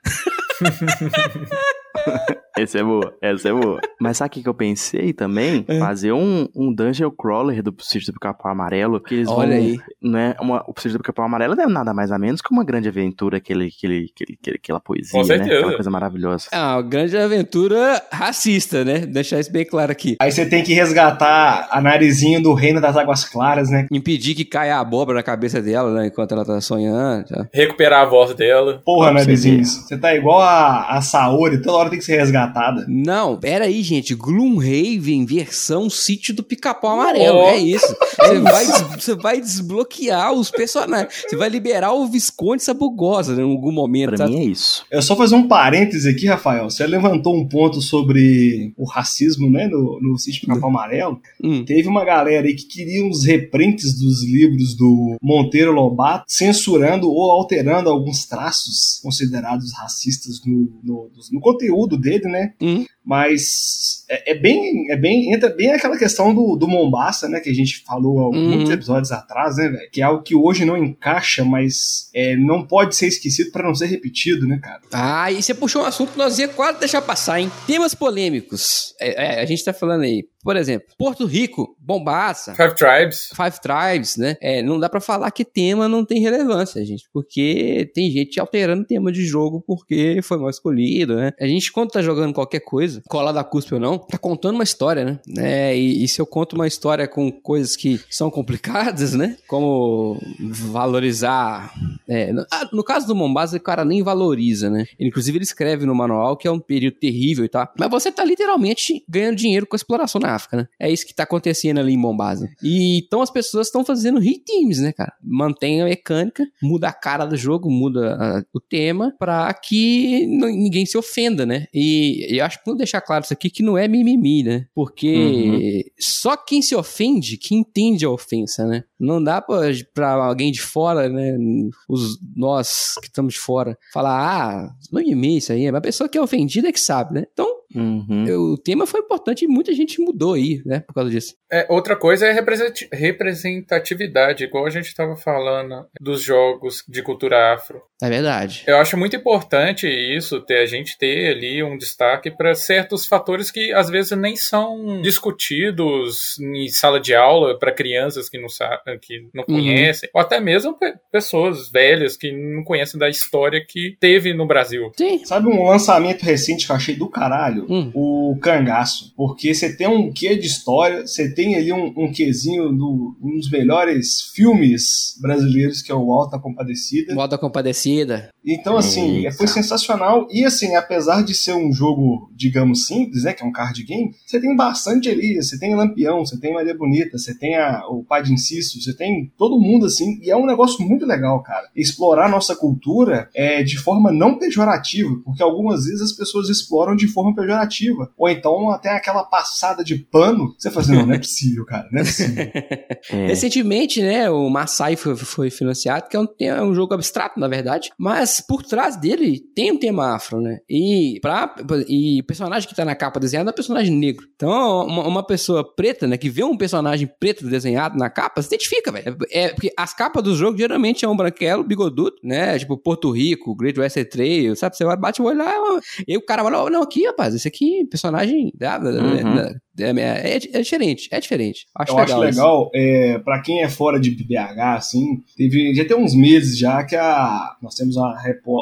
Speaker 5: Essa é boa, essa é boa. Mas sabe o que, que eu pensei também?
Speaker 2: É.
Speaker 5: Fazer um, um Dungeon Crawler do Sítio do Pica-Pau Amarelo. Que eles
Speaker 2: Olha
Speaker 5: vão,
Speaker 2: aí.
Speaker 5: Né, uma, o Sítio do Pica-Pau Amarelo não é nada mais ou menos que uma grande aventura, aquele, aquele, aquele, aquele- aquela poesia,
Speaker 4: Com
Speaker 5: né? Aquela coisa maravilhosa.
Speaker 2: É uma grande aventura racista, né? Deixar isso bem claro aqui.
Speaker 3: Aí você tem que resgatar a narizinho do reino das águas claras, né?
Speaker 2: Impedir que caia a abóbora na cabeça dela, né? Enquanto ela tá sonhando. Tá?
Speaker 4: Recuperar a voz dela.
Speaker 3: Porra, narizinho. Você tá igual a, a Saori, toda hora tem que ser resgatado. piratada.
Speaker 2: Não, pera aí, gente. Gloomhaven versão sítio do pica-pau amarelo.
Speaker 4: Oh.
Speaker 2: É isso. Você vai, você vai desbloquear os personagens. Você vai liberar o Visconde Sabugosa né, em algum momento.
Speaker 5: Pra
Speaker 2: tá?
Speaker 5: mim é isso.
Speaker 3: Eu só fazer um parêntese aqui, Rafael. Você levantou um ponto sobre o racismo, né, no, no sítio Pica-Pau Amarelo.
Speaker 2: Hum.
Speaker 3: Teve uma galera aí que queria uns reprints dos livros do Monteiro Lobato, censurando ou alterando alguns traços considerados racistas no, no, no conteúdo dele, né?
Speaker 2: Hum.
Speaker 3: Mas é, é bem, é bem, entra bem aquela questão do, do Mombasa, né? Que a gente falou há
Speaker 2: Uhum.
Speaker 3: muitos episódios atrás, né, velho? Que é algo que hoje não encaixa, mas é, não pode ser esquecido para não ser repetido, né, cara?
Speaker 2: Ah, e você puxou um assunto que nós ia quase deixar passar, hein? Temas polêmicos. É, é, a gente tá falando aí, por exemplo, Porto Rico, Bombaça.
Speaker 4: Five Tribes.
Speaker 2: Five Tribes, né? É, não dá pra falar que tema não tem relevância, gente, porque tem gente alterando tema de jogo porque foi mal escolhido, né? A gente, quando tá jogando qualquer coisa, cola da cuspe ou não, tá contando uma história, né? É, e, e se eu conto uma história com coisas que são complicadas, né? Como valorizar. é, no, ah, no caso do Mombasa, o cara nem valoriza, né? Ele, inclusive, ele escreve no manual que é um período terrível e tal. Mas você tá literalmente ganhando dinheiro com a exploração na Né? É isso que tá acontecendo ali em Mombasa. E então as pessoas estão fazendo reteams, né, cara? Mantém a mecânica, muda a cara do jogo, muda ah, o tema, pra que ninguém se ofenda, né? E eu acho que vou deixar claro isso aqui que não é mimimi, né? Porque só quem se ofende que entende a ofensa, né? Não dá pra, pra alguém de fora, né? Os, nós que estamos de fora, falar, ah, não é mimimi isso aí, mas a pessoa que é ofendida é que sabe, né? Então,
Speaker 5: Uhum.
Speaker 2: eu- o tema foi importante e muita gente mudou aí, né? Por causa disso.
Speaker 4: É, outra coisa é represent- representatividade, igual a gente estava falando dos jogos de cultura afro.
Speaker 2: É verdade.
Speaker 4: Eu acho muito importante isso, ter a gente ter ali um destaque para certos fatores que às vezes nem são discutidos em sala de aula para crianças que não, sa- que não
Speaker 2: Uhum.
Speaker 4: conhecem, ou até mesmo pe- pessoas velhas que não conhecem da história que teve no Brasil.
Speaker 2: Sim.
Speaker 3: Sabe um lançamento recente que eu achei do caralho?
Speaker 2: Hum.
Speaker 3: O Cangaço. Porque você tem um quê de história, você tem ali um, um quezinho do um dos melhores filmes brasileiros, que é o Alta Compadecida.
Speaker 2: Moda compadecida.
Speaker 3: Então, assim,
Speaker 5: Eita.
Speaker 3: foi sensacional. E, assim, apesar de ser um jogo, digamos, simples, né? Que é um card game, você tem bastante ali. Você tem Lampião, você tem Maria Bonita, você tem a, o Pai de Inciso, você tem todo mundo, assim. E é um negócio muito legal, cara. Explorar nossa cultura é, de forma não pejorativa, porque algumas vezes as pessoas exploram de forma pejorativa. Ou então até aquela passada de pano. Você fala assim, não, não é possível, cara, não é possível.
Speaker 5: É.
Speaker 2: Recentemente, né, o Maasai foi, foi financiado, que é um, é um jogo abstrato, na verdade, mas por trás dele tem um tema afro, né? E, pra, e o personagem que tá na capa desenhado é um personagem negro. Então, uma, uma pessoa preta, né, que vê um personagem preto desenhado na capa, se identifica, velho. É, porque as capas do jogo geralmente é um branquelo, bigodudo, né? Tipo Porto Rico, Great Western Trail, sabe? Você vai, bate o olho lá, é e o cara vai lá, não, aqui, rapaz, esse aqui, personagem. da-
Speaker 5: Uhum.
Speaker 2: da- é, é, é diferente, é diferente. Acho
Speaker 3: eu
Speaker 2: legal.
Speaker 3: acho legal, é, para quem é fora de BH, assim, teve, já tem uns meses já que a, nós temos uma,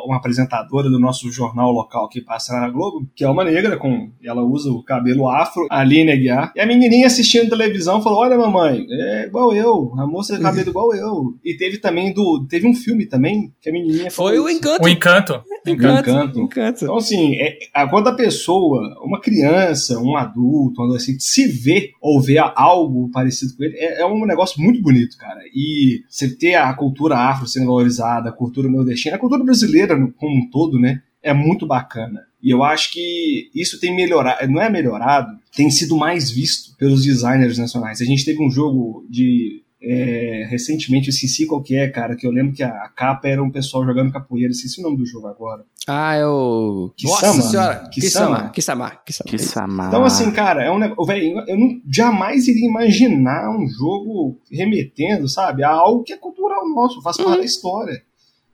Speaker 3: uma apresentadora do nosso jornal local que passa na Globo, que é uma negra, com, ela usa o cabelo afro, a Aline Aguiar, e a menininha assistindo televisão falou, olha mamãe, é igual eu, a moça tem cabelo igual eu. E teve também do, teve um filme também, que a menininha falou
Speaker 2: Foi o encanto.
Speaker 4: O Encanto.
Speaker 2: Encanto.
Speaker 3: Encanto.
Speaker 2: Encanto.
Speaker 3: Então, assim, é, a- quando a pessoa, uma criança, um adulto, um adolescente, se vê ou vê algo parecido com ele, é, é um negócio muito bonito, cara. E você ter a cultura afro sendo valorizada, a cultura nordestina, a cultura brasileira como um todo, né? É muito bacana. E eu acho que isso tem melhorado, não é melhorado, tem sido mais visto pelos designers nacionais. A gente teve um jogo de. É, recentemente, eu esqueci qual que é, cara, que eu lembro que a, a capa era um pessoal jogando capoeira, esqueci o nome do jogo agora.
Speaker 2: Ah, é o.
Speaker 3: Kisama.
Speaker 2: Nossa senhora!
Speaker 3: Kisama.
Speaker 2: Kisama. Kisama. Kisama.
Speaker 5: Que samar.
Speaker 3: Então, assim, cara, é um negócio. Velho, eu não, jamais iria imaginar um jogo remetendo, sabe, a algo que é cultural nosso, faz parte da história.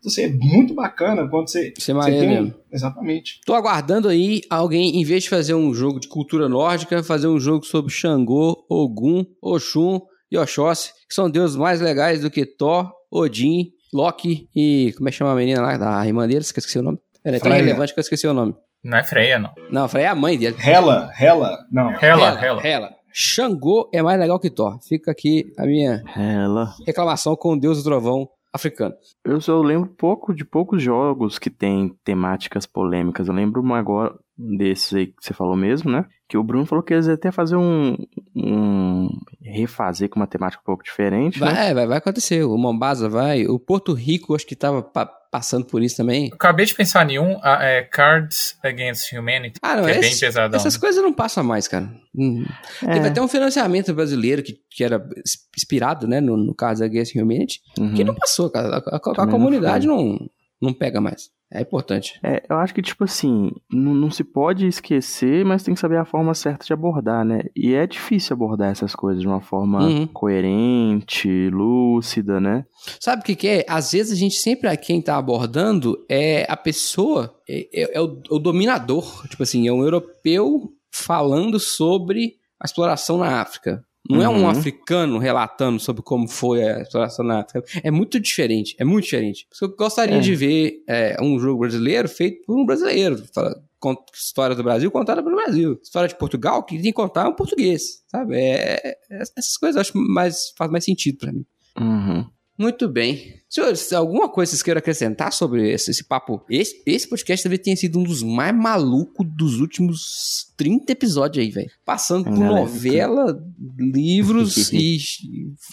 Speaker 3: Então, assim, é muito bacana quando você.
Speaker 2: É
Speaker 3: você
Speaker 2: maneiro
Speaker 3: tem-
Speaker 2: mesmo.
Speaker 3: Exatamente.
Speaker 2: Tô aguardando aí alguém, em vez de fazer um jogo de cultura nórdica, fazer um jogo sobre Xangô, Ogum, Oxum e Oxóssi, que são deuses mais legais do que Thor, Odin, Loki e. Como é que chama a menina lá? Da irmã deles, que eu esqueci o nome. Ela é tão relevante que eu esqueci o nome.
Speaker 4: Não é Freia, não.
Speaker 2: Não, Freya é a mãe dele.
Speaker 3: Hela, Hela, não.
Speaker 4: Hela, Hela.
Speaker 2: Hela. Xangô é mais legal que Thor. Fica aqui a minha
Speaker 5: Ela.
Speaker 2: reclamação com o deus do trovão africano.
Speaker 5: Eu só lembro pouco de poucos jogos que tem temáticas polêmicas. Eu lembro uma agora desses aí que você falou mesmo, né? Que o Bruno falou que eles iam até fazer um, um refazer com uma temática um pouco diferente, né?
Speaker 2: Vai, vai, vai acontecer. O Mombasa vai. O Porto Rico, acho que tava pa- passando por isso também.
Speaker 4: Eu acabei de pensar em um, ah, é Cards Against Humanity,
Speaker 2: Ah, não,
Speaker 4: que é bem
Speaker 2: esse-
Speaker 4: pesadão.
Speaker 2: Essas coisas não passam mais, cara. Hum.
Speaker 5: É,
Speaker 2: Teve até um financiamento brasileiro que, que era ins- inspirado, né, no, no caso da Guess Humanity,
Speaker 5: uhum.
Speaker 2: que não passou, cara. A, a- a
Speaker 5: não
Speaker 2: comunidade
Speaker 5: foi.
Speaker 2: não, não pega mais. É importante.
Speaker 5: É, eu acho que, tipo assim, não, não se pode esquecer, mas tem que saber a forma certa de abordar, né? E é difícil abordar essas coisas de uma forma
Speaker 2: Uhum.
Speaker 5: coerente, lúcida, né?
Speaker 2: Sabe o que, que é? Às vezes a gente sempre, quem tá abordando é a pessoa, é, é- é o, o dominador. Tipo assim, é um europeu falando sobre a exploração na África. Não é um
Speaker 5: Uhum.
Speaker 2: africano relatando sobre como foi a exploração na África. É muito diferente, é muito diferente. Por isso que Eu gostaria
Speaker 5: É.
Speaker 2: de ver é, um jogo brasileiro feito por um brasileiro. Fala- conta História do Brasil contada pelo Brasil. História de Portugal, que tem que contar um português. Sabe? É, é- essas coisas eu acho mais, faz mais sentido pra mim.
Speaker 5: Uhum.
Speaker 2: Muito bem. Senhores, alguma coisa vocês queiram acrescentar sobre esse, esse papo? Esse, esse podcast talvez tenha sido um dos mais malucos dos últimos 30 episódios aí, velho. Passando por
Speaker 5: Galera,
Speaker 2: novela, livros e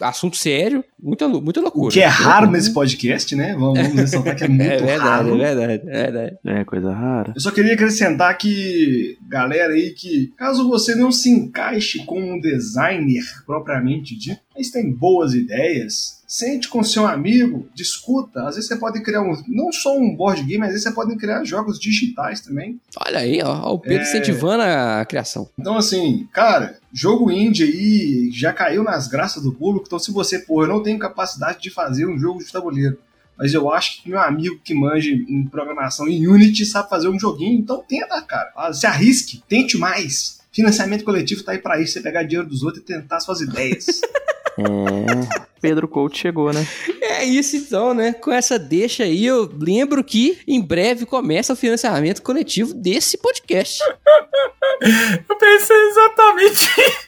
Speaker 2: assunto sério. Muita, muita
Speaker 3: O
Speaker 2: loucura.
Speaker 3: que é raro nesse podcast, né? Vamos, vamos ressaltar que é muito
Speaker 2: É verdade,
Speaker 3: raro.
Speaker 2: é verdade, é verdade.
Speaker 5: É coisa rara.
Speaker 3: Eu só queria acrescentar que, galera aí, que caso você não se encaixe com um designer propriamente dito, mas tem boas ideias, sente com seu amigo, discuta. Às vezes você pode criar um, não só um board game, às vezes você pode criar jogos digitais também.
Speaker 2: Olha aí, ó, o Pedro
Speaker 3: É.
Speaker 2: incentivando a criação.
Speaker 3: Então, assim, cara, jogo indie aí já caiu nas graças do público. Então, se você, pô, eu não tenho capacidade de fazer um jogo de tabuleiro, mas eu acho que meu amigo que manja em programação em Unity sabe fazer um joguinho, então tenta, cara. Ah, Se arrisque, tente mais. Financiamento coletivo tá aí pra isso, você pegar dinheiro dos outros e tentar suas ideias.
Speaker 5: É. Pedro Couto chegou, né?
Speaker 2: É isso então, né? Com essa deixa aí, eu lembro que em breve começa o financiamento coletivo desse podcast.
Speaker 4: Eu pensei exatamente.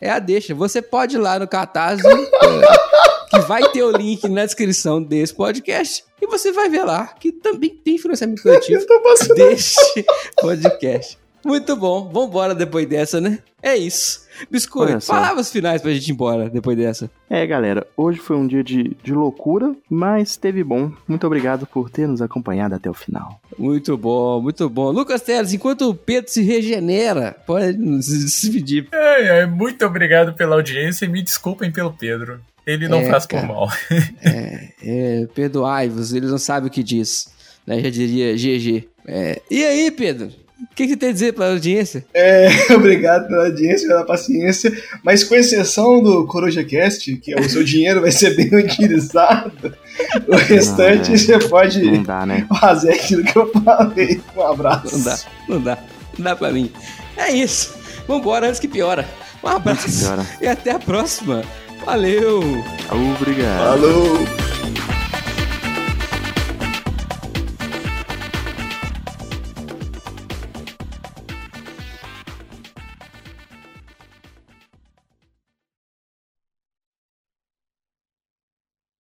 Speaker 2: É a deixa. Você pode ir lá no Catarse, que vai ter o link na descrição desse podcast, e você vai ver lá que também tem financiamento coletivo deste podcast. Muito bom. Vambora depois dessa, né? É isso. Biscoito, palavras finais pra gente ir embora depois dessa.
Speaker 5: É, galera, hoje foi um dia de, de loucura, mas teve bom. Muito obrigado por ter nos acompanhado até o final.
Speaker 2: Muito bom, muito bom. Lucas Teles, enquanto o Pedro se regenera, pode se despedir.
Speaker 4: É, é, muito obrigado pela audiência e me desculpem pelo Pedro. Ele não
Speaker 2: É,
Speaker 4: faz
Speaker 2: cara.
Speaker 4: por mal.
Speaker 2: É, é, perdoai-vos, eles não sabem o que diz. Né? Já diria GG. É, e aí, Pedro? O que, que você tem a dizer pra audiência?
Speaker 3: É, obrigado pela audiência, pela paciência. Mas com exceção do CorojaCast, que o seu dinheiro vai ser bem utilizado, o restante
Speaker 5: Não, é.
Speaker 3: você pode
Speaker 5: Não dá, né?
Speaker 3: fazer aquilo que eu falei. Um abraço.
Speaker 2: Não dá, não dá. Não dá pra mim. É isso. Vambora antes que piora. Um abraço e até a próxima. Valeu!
Speaker 5: Obrigado.
Speaker 3: Falou!